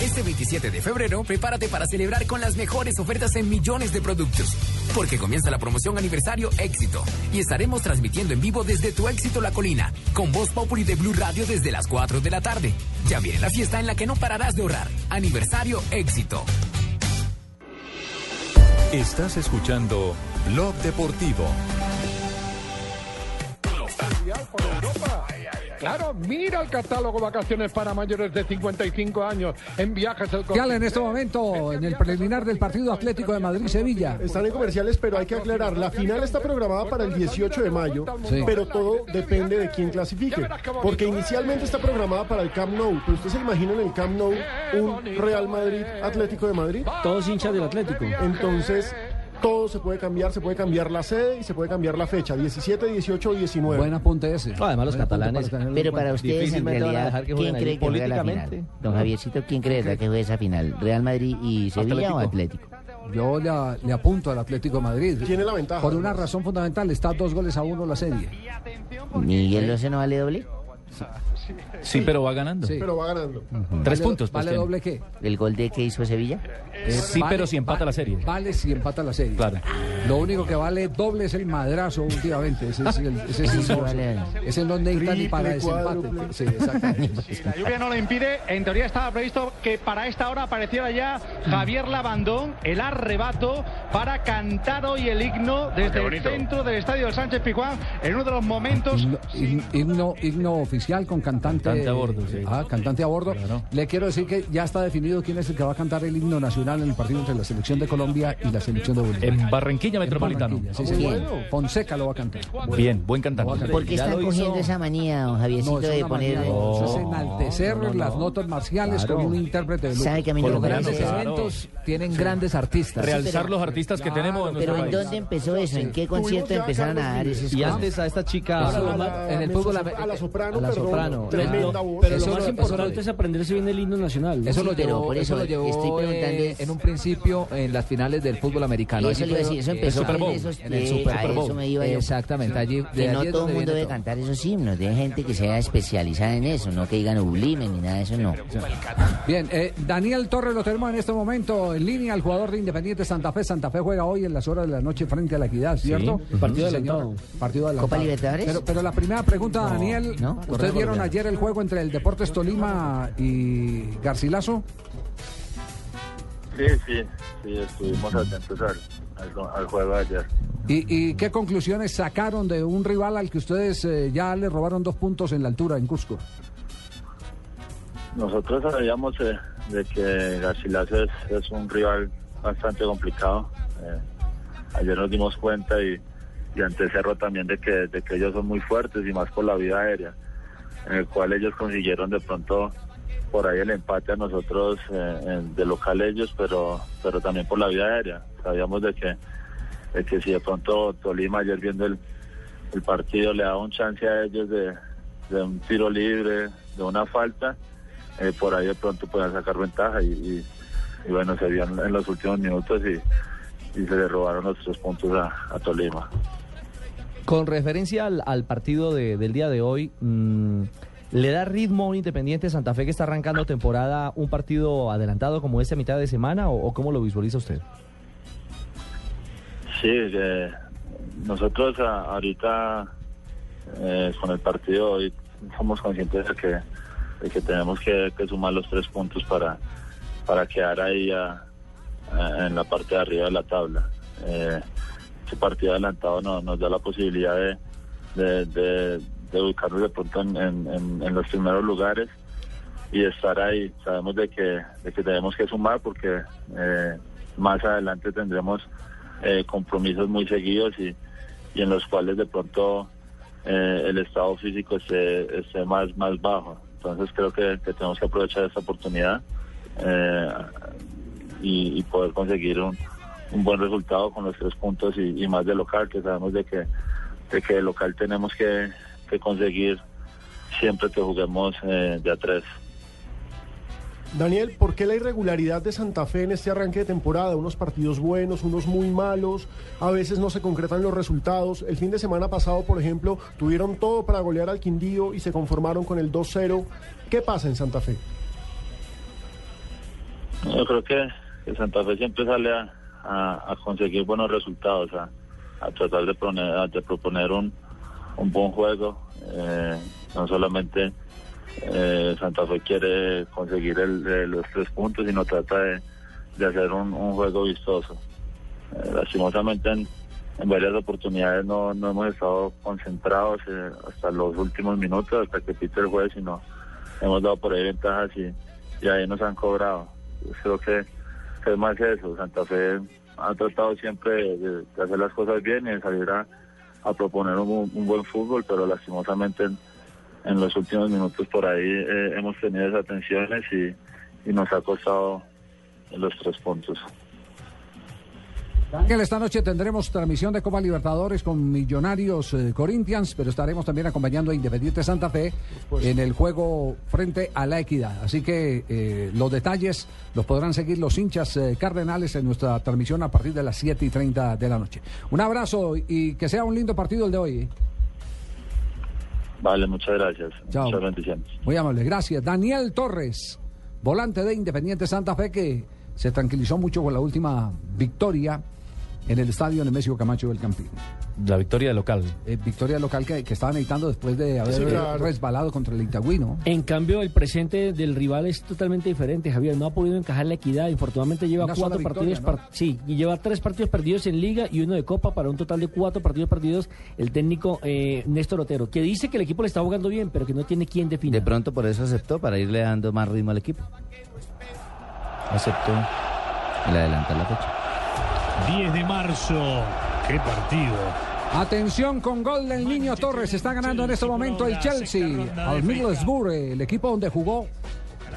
Este 27 de febrero, prepárate para celebrar con las mejores ofertas en millones de productos. Porque comienza la promoción aniversario Éxito. Y estaremos transmitiendo en vivo desde tu Éxito La Colina, con Voz Populi de Blue Radio desde las 4 de la tarde. Ya viene la fiesta en la que no pararás de ahorrar. Aniversario Éxito. Estás escuchando Blog Deportivo. Claro, mira el catálogo vacaciones para mayores de 55 años en viajes al ¿Qué habla en este momento en el preliminar del partido Atlético de Madrid-Sevilla? Están en comerciales, pero hay que aclarar, la final está programada para el 18 de mayo, Sí. pero todo depende de quién clasifique. Porque inicialmente está programada para el Camp Nou, pero usted se imagina en el Camp Nou un Real Madrid Atlético de Madrid. Todos hinchas del Atlético. Entonces, todo se puede cambiar, se puede cambiar la sede y se puede cambiar la fecha, 17, 18 o 19. Buen apunte ese. No, además los Buen catalanes- para Pero para ustedes, en realidad, dejar que ¿quién cree que juega la final? Don Javiercito, ¿quién cree que juega esa final? ¿Real Madrid y Sevilla o Atlético? Yo le, le apunto al Atlético de Madrid. Tiene la ventaja. Por una razón fundamental, está dos goles a uno la serie. ¿Miguel López no vale doble? Sí, pero va ganando. Sí. Pero va ganando. Tres Vale- puntos. pues, ¿Vale tiene. doble qué? ¿El gol de que hizo Sevilla? Eh, Sí, pero si empata vale- la serie. Vale si empata la serie. Claro. Lo único que vale doble es el madrazo últimamente. Ese es el, ese es el- vale. ese no necesita ni para desempate. Sí, exactamente. La lluvia no lo impide. En teoría estaba previsto que para esta hora apareciera ya Javier Labandón, el arrebato, para cantar hoy el himno desde el centro del estadio del Sánchez Pizjuán en uno de los momentos. Himno, himno- himno, himno oficial con cantante, Cantante a bordo, sí. Ah, cantante a bordo. Claro. Le quiero decir que ya está definido quién es el que va a cantar el himno nacional en el partido entre la selección de Colombia y la selección de Bolivia. En Barranquilla En Metropolitano. Barranquilla, sí. Fonseca lo va a cantar. Bien, buen cantante. ¿Por qué están cogiendo hizo- esa manía, don Javiercito, No, de poner... eso es No, enaltecer no, no, las no. notas marciales Claro. con un intérprete de lujo. ¿Sabe que a mí no parece? claro. eventos tienen grandes artistas. Realzar los artistas que tenemos en nuestro ¿Pero en país. dónde empezó eso? ¿En qué concierto empezaron a dar esos Y antes a esta chica. A la- en el a fútbol a la soprano, tremenda voz. pero Eso lo más lo- importante es aprenderse bien el himno nacional. Eso lo llevó, por eso eso lo llevó estoy preguntando eh, es- en un principio en las finales del fútbol americano. Eso Allí decir, eso empezó Super en Bowl. esos... en el Super Bowl. eso me iba. Exactamente, allí de Que no allí todo el mundo debe todo. cantar esos himnos, de gente que sea especializada en eso, no que digan sublime ni nada de eso, no. Bien, eh, Daniel Torres lo tenemos en este momento en línea, el jugador de Independiente Santa Fe. Santa Fe juega hoy en las horas de la noche frente a la Equidad, ¿cierto? partido adelantado. Partido adelantado. ¿Copa Libertadores? Pero, pero la primera pregunta, Daniel, ¿no? ¿ustedes vieron ayer el juego entre el Deportes Tolima y Garcilaso? Sí, sí, sí, estuvimos atentos al, al- al juego de ayer. ¿Y, y qué conclusiones sacaron de un rival al que ustedes eh, ya le robaron dos puntos en la altura, en Cusco? Nosotros sabíamos eh, de que Garcilaso es, es un rival bastante complicado. Eh, ayer nos dimos cuenta y, y ante Cerro también de que, de que ellos son muy fuertes y más por la vida aérea, en el cual ellos consiguieron de pronto por ahí el empate a nosotros eh, de local ellos, pero, pero también por la vida aérea. Sabíamos de que, de que si de pronto Tolima ayer viendo el, el partido le daba un chance a ellos de, un tiro libre, de una falta, eh, por ahí de pronto puedan sacar ventaja y, bueno, se vio en, los últimos minutos y, y se le robaron los tres puntos a Tolima. Con referencia al, partido de- del día de hoy, mm, ¿le da ritmo a un Independiente Santa Fe que está arrancando temporada un partido adelantado como este a mitad de semana o, cómo lo visualiza usted? Sí, eh, nosotros ahorita con el partido hoy somos conscientes de que, tenemos que, sumar los tres puntos para, para quedar ahí a- a- en la parte de arriba de la tabla. Eh, ese partido adelantado no- nos da la posibilidad de, de, de- ubicarnos de pronto en, los primeros lugares y estar ahí. Sabemos de que, de que tenemos que sumar porque eh, más adelante tendremos eh, compromisos muy seguidos y, en los cuales de pronto eh, el estado físico esté, esté más, más bajo. Entonces creo que, que tenemos que aprovechar esta oportunidad eh, y, y poder conseguir un, un buen resultado con los tres puntos y, y más de local, que sabemos de que, de que de local tenemos que, que conseguir siempre que juguemos eh, de a tres. Daniel, ¿por qué la irregularidad de Santa Fe en este arranque de temporada? Unos partidos buenos, unos muy malos, a veces no se concretan los resultados. El fin de semana pasado, por ejemplo, tuvieron todo para golear al Quindío y se conformaron con el 2-0. ¿Qué pasa en Santa Fe? Yo creo que, que Santa Fe siempre sale a, a- conseguir buenos resultados, a, tratar de, poner- de proponer un, buen juego. Eh, no solamente eh, Santa Fe quiere conseguir el- eh, los tres puntos, sino trata de, hacer un, juego vistoso. Eh, lastimosamente en, varias oportunidades no, hemos estado concentrados hasta los últimos minutos, hasta que pite el juez, sino hemos dado por ahí ventajas y, ahí nos han cobrado. Creo que, es más eso. Santa Fe ha tratado siempre de, hacer las cosas bien y de salir a, proponer un, buen fútbol, pero lastimosamente en, los últimos minutos por ahí eh, hemos tenido esas tensiones y nos ha costado los tres puntos. Ángel, esta noche tendremos transmisión de Copa Libertadores con Millonarios eh, Corinthians, pero estaremos también acompañando a Independiente Santa Fe en el juego frente a la Equidad. Así que eh, los detalles los podrán seguir los hinchas eh, cardenales en nuestra transmisión a partir de las 7 y 30 de la noche. Un abrazo y que sea un lindo partido el de hoy. Vale, muchas gracias. Chao. Muchas bendiciones. Muy amable, gracias. Daniel Torres, volante de Independiente Santa Fe, que se tranquilizó mucho con la última victoria en el estadio Nemesio Camacho del Campín. La victoria local. Eh, victoria local que, que estaba necesitando después de haber Sí, claro. resbalado contra el Itagüí, ¿no? En cambio, el presente del rival es totalmente diferente, Javier. No ha podido encajar la equidad. Infortunadamente lleva Una cuatro partidos. victoria, par- Sí, y lleva tres partidos perdidos en Liga y uno de Copa para un total de cuatro partidos perdidos. El técnico eh, Néstor Otero, que dice que el equipo le está jugando bien, pero que no tiene quien defina. De pronto por eso aceptó, para irle dando más ritmo al equipo. Aceptó. Y le adelantó la fecha. 10 de marzo. Qué partido. Atención con gol del niño Torres. Está ganando en este momento el Chelsea al Middlesbrough, el equipo donde jugó.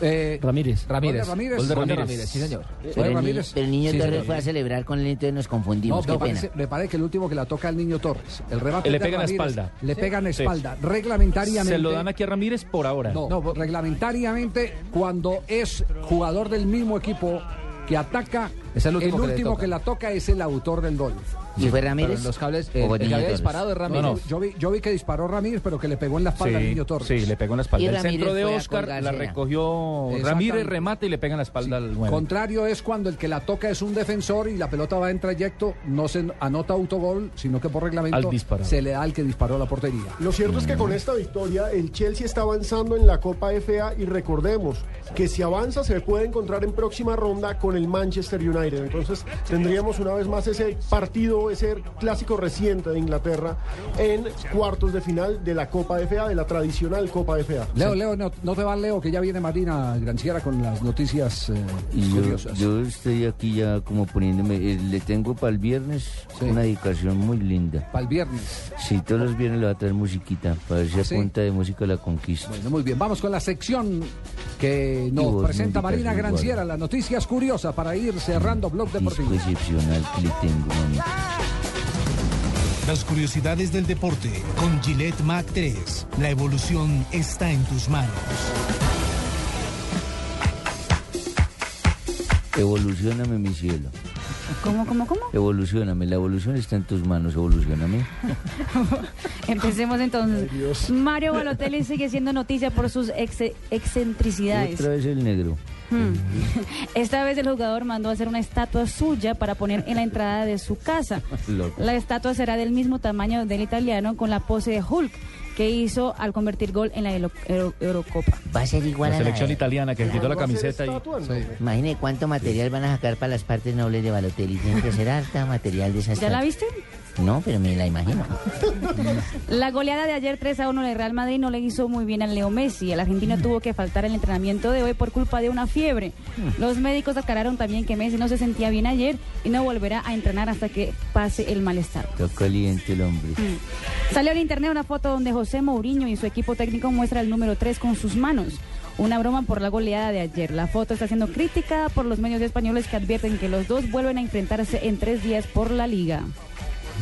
eh, Ramírez. Ramírez. Gol de Ramírez, sí, señor. Pero el, Ramírez. ni- el niño Sí, Torres señor. fue a celebrar con él, entonces nos No, confundimos. me Qué pena. parece, me parece que el último que la toca al niño Torres. El remate Le es de pega en la Ramírez. espalda. Le pega en la Sí. espalda. Reglamentariamente. Se lo dan aquí a Ramírez por ahora. No, reglamentariamente, cuando es jugador del mismo equipo que ataca, Es el último que último la toca es el autor del gol. ¿Y fue Pero Ramírez? en los cables, ¿O el, que había disparado es Ramírez. No, no. Yo vi, yo vi que disparó Ramírez, pero que le pegó en la espalda al niño Torres. sí, le pegó en la espalda. Y El centro de Oscar la recogió. Ramírez, remata y le pega en la espalda al nueve. Contrario es cuando el que la toca es un defensor y la pelota va en trayecto, no se anota autogol, sino que por reglamento se le da al que disparó la portería. Lo cierto es que con esta victoria el Chelsea está avanzando en la Copa FA y recordemos que si avanza se puede encontrar en próxima ronda con el Manchester United. Entonces tendríamos una vez más ese partido, ese clásico reciente de Inglaterra en cuartos de final de la Copa FA, de la tradicional Copa FA. Leo, Leo, no, no te vas, Leo, que ya viene Marina Granciera con las noticias eh, Y curiosas. yo estoy aquí ya como poniéndome, eh, le tengo para el viernes una dedicación muy linda. Para el viernes. Sí, todos los viernes le va a traer musiquita, para ver si a ¿Sí? punta de música la conquista. Bueno, muy bien, vamos con la sección que nos vos, presenta Marina. Granciera, las noticias curiosas para ir cerrando Blog Deportivo. Excepcional que le tengo, mamita. Las curiosidades del deporte con Gillette Mac 3. La evolución está en tus manos. Evolucioname, mi cielo. ¿Cómo, cómo, cómo? Evolucioname, la evolución está en tus manos, evolucioname. Empecemos entonces. Mario Balotelli sigue siendo noticia por sus ex- excentricidades. Otra vez el negro. Hmm. Esta vez el jugador mandó a hacer una estatua suya para poner en la entrada de su casa. Loco. La estatua será del mismo tamaño del italiano con la pose de Hulk que hizo al convertir gol en la Euro- Euro- Eurocopa. Va a ser igual La a la selección de- italiana que quitó la camiseta y... Imagine cuánto material van a sacar para las partes nobles de Balotelli. Tiene que ser harta material de esas ¿Ya la viste? No, pero me la imagino. La goleada de ayer 3 a 1 de Real Madrid no le hizo muy bien al Leo Messi. El argentino tuvo que faltar al entrenamiento de hoy por culpa de una fiebre. Los médicos aclararon también que Messi no se sentía bien ayer y no volverá a entrenar hasta que pase el malestar. Está caliente el hombre. Salió en internet una foto donde José Mourinho y su equipo técnico muestra el número 3 con sus manos. Una broma por la goleada de ayer. La foto está siendo criticada por los medios españoles que advierten que los dos vuelven a enfrentarse en tres días por la liga.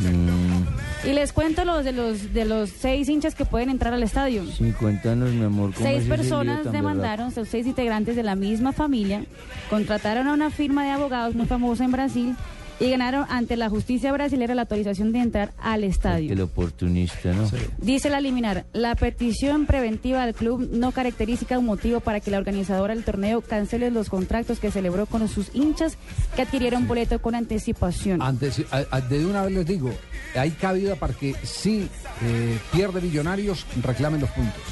Mm, Y les cuento los de los de los seis hinchas que pueden entrar al estadio. sí, cuéntanos, mi amor. ¿cómo Seis personas demandaron, son seis integrantes de la misma familia, contrataron a una firma de abogados muy famosa en Brasil y ganaron ante la justicia brasileña la autorización de entrar al estadio. El oportunista, ¿no? Dice la liminar, la petición preventiva del club no caracteriza un motivo para que la organizadora del torneo cancele los contratos que celebró con sus hinchas que adquirieron boleto con anticipación. Antes, a- a- de una vez les digo, hay cabida para que si eh, pierde Millonarios reclamen los puntos.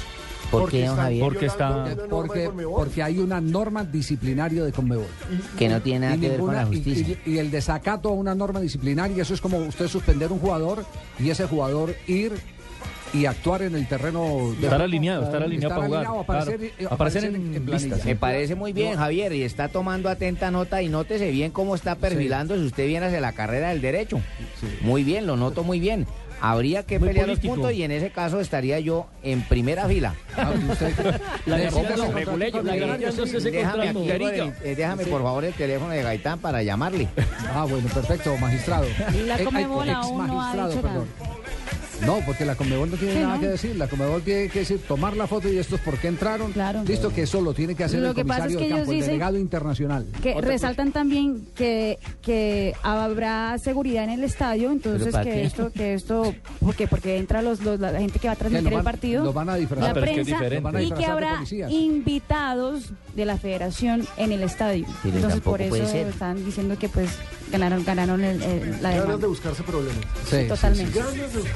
¿Por Porque qué, don Javier? Porque, está, porque, porque hay una norma disciplinaria de Conmebol. Que no tiene nada Y que ver con la ninguna- y- justicia. Y, y el desacato a una norma disciplinaria, eso es como usted suspender un jugador y ese jugador ir y actuar en el terreno de Estar alineado, estar alineado para jugar, alineado, aparecer, claro. eh, Aparecer aparecer en planilla. listas. Me parece muy bien, Javier, y está tomando atenta nota y nótese bien cómo está perfilando si usted viene hacia la carrera del derecho. Muy bien, lo noto muy bien. Habría que Muy pelear político. los puntos y en ese caso estaría yo en primera fila. Reguleyo, la Déjame, eh, déjame por favor el teléfono de Gaitán para llamarle. Ah, bueno, perfecto, magistrado. La Eh, ay, Conmebol aún no ha exmagistrado, dicho nada. No, porque la Conmebol no tiene Sí, nada ¿no? que decir. La Conmebol tiene que decir, tomar la foto y estos por qué entraron. Listo, que eso lo tiene que hacer Lo el que pasa es comisario que de ellos campo, el delegado internacional. Que resaltan también que, que habrá seguridad en el estadio, entonces que qué? esto, que esto, porque porque entra los, los- la gente que va a transmitir van- el partido, lo van a disfrazar. la Ah, pero es que prensa van a y que de habrá invitados de la Federación en el estadio. Entonces por eso están diciendo que pues ganaron ganaron el- el- la Ganas demanda. de buscarse problemas. Sí, Totalmente.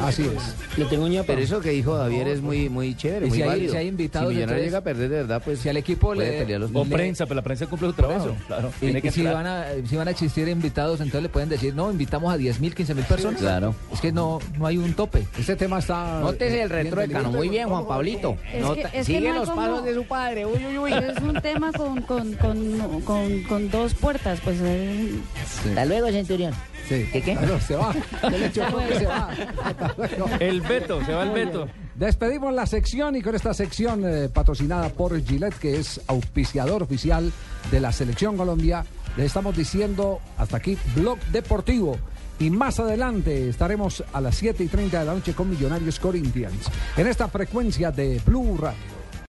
Así es. Le tengo ñapa. Pero eso que dijo Javier es muy, muy chévere, Y muy si hay- válido. si hay invitados, Si Millonarios llega a perder de verdad, pues Si al equipo le- los O prensa, pero la prensa cumple su trabajo. Claro, Y, tiene que y si, entrar. van a, si van a existir invitados, entonces le pueden decir, no, invitamos a 10 mil, 15 mil personas. Claro. Es que no, no hay un tope. Este tema está... Nótese el retruécano, muy bien, Juan Pablito. Es Nota- que- es que sigue no hay los como- pasos de su padre. Uy, uy, uy. Es un tema con, con, con, con, con dos puertas, pues eh, Hasta luego, Centurión. Sí. ¿Qué qué? Claro, se va. Porque se va. El veto, se va el veto. Despedimos la sección y con esta sección eh, patrocinada por Gillette, que es auspiciador oficial de la Selección Colombia, le estamos diciendo hasta aquí Blog Deportivo. Y más adelante estaremos a las 7 y 30 de la noche con Millonarios Corinthians en esta frecuencia de Blue Radio.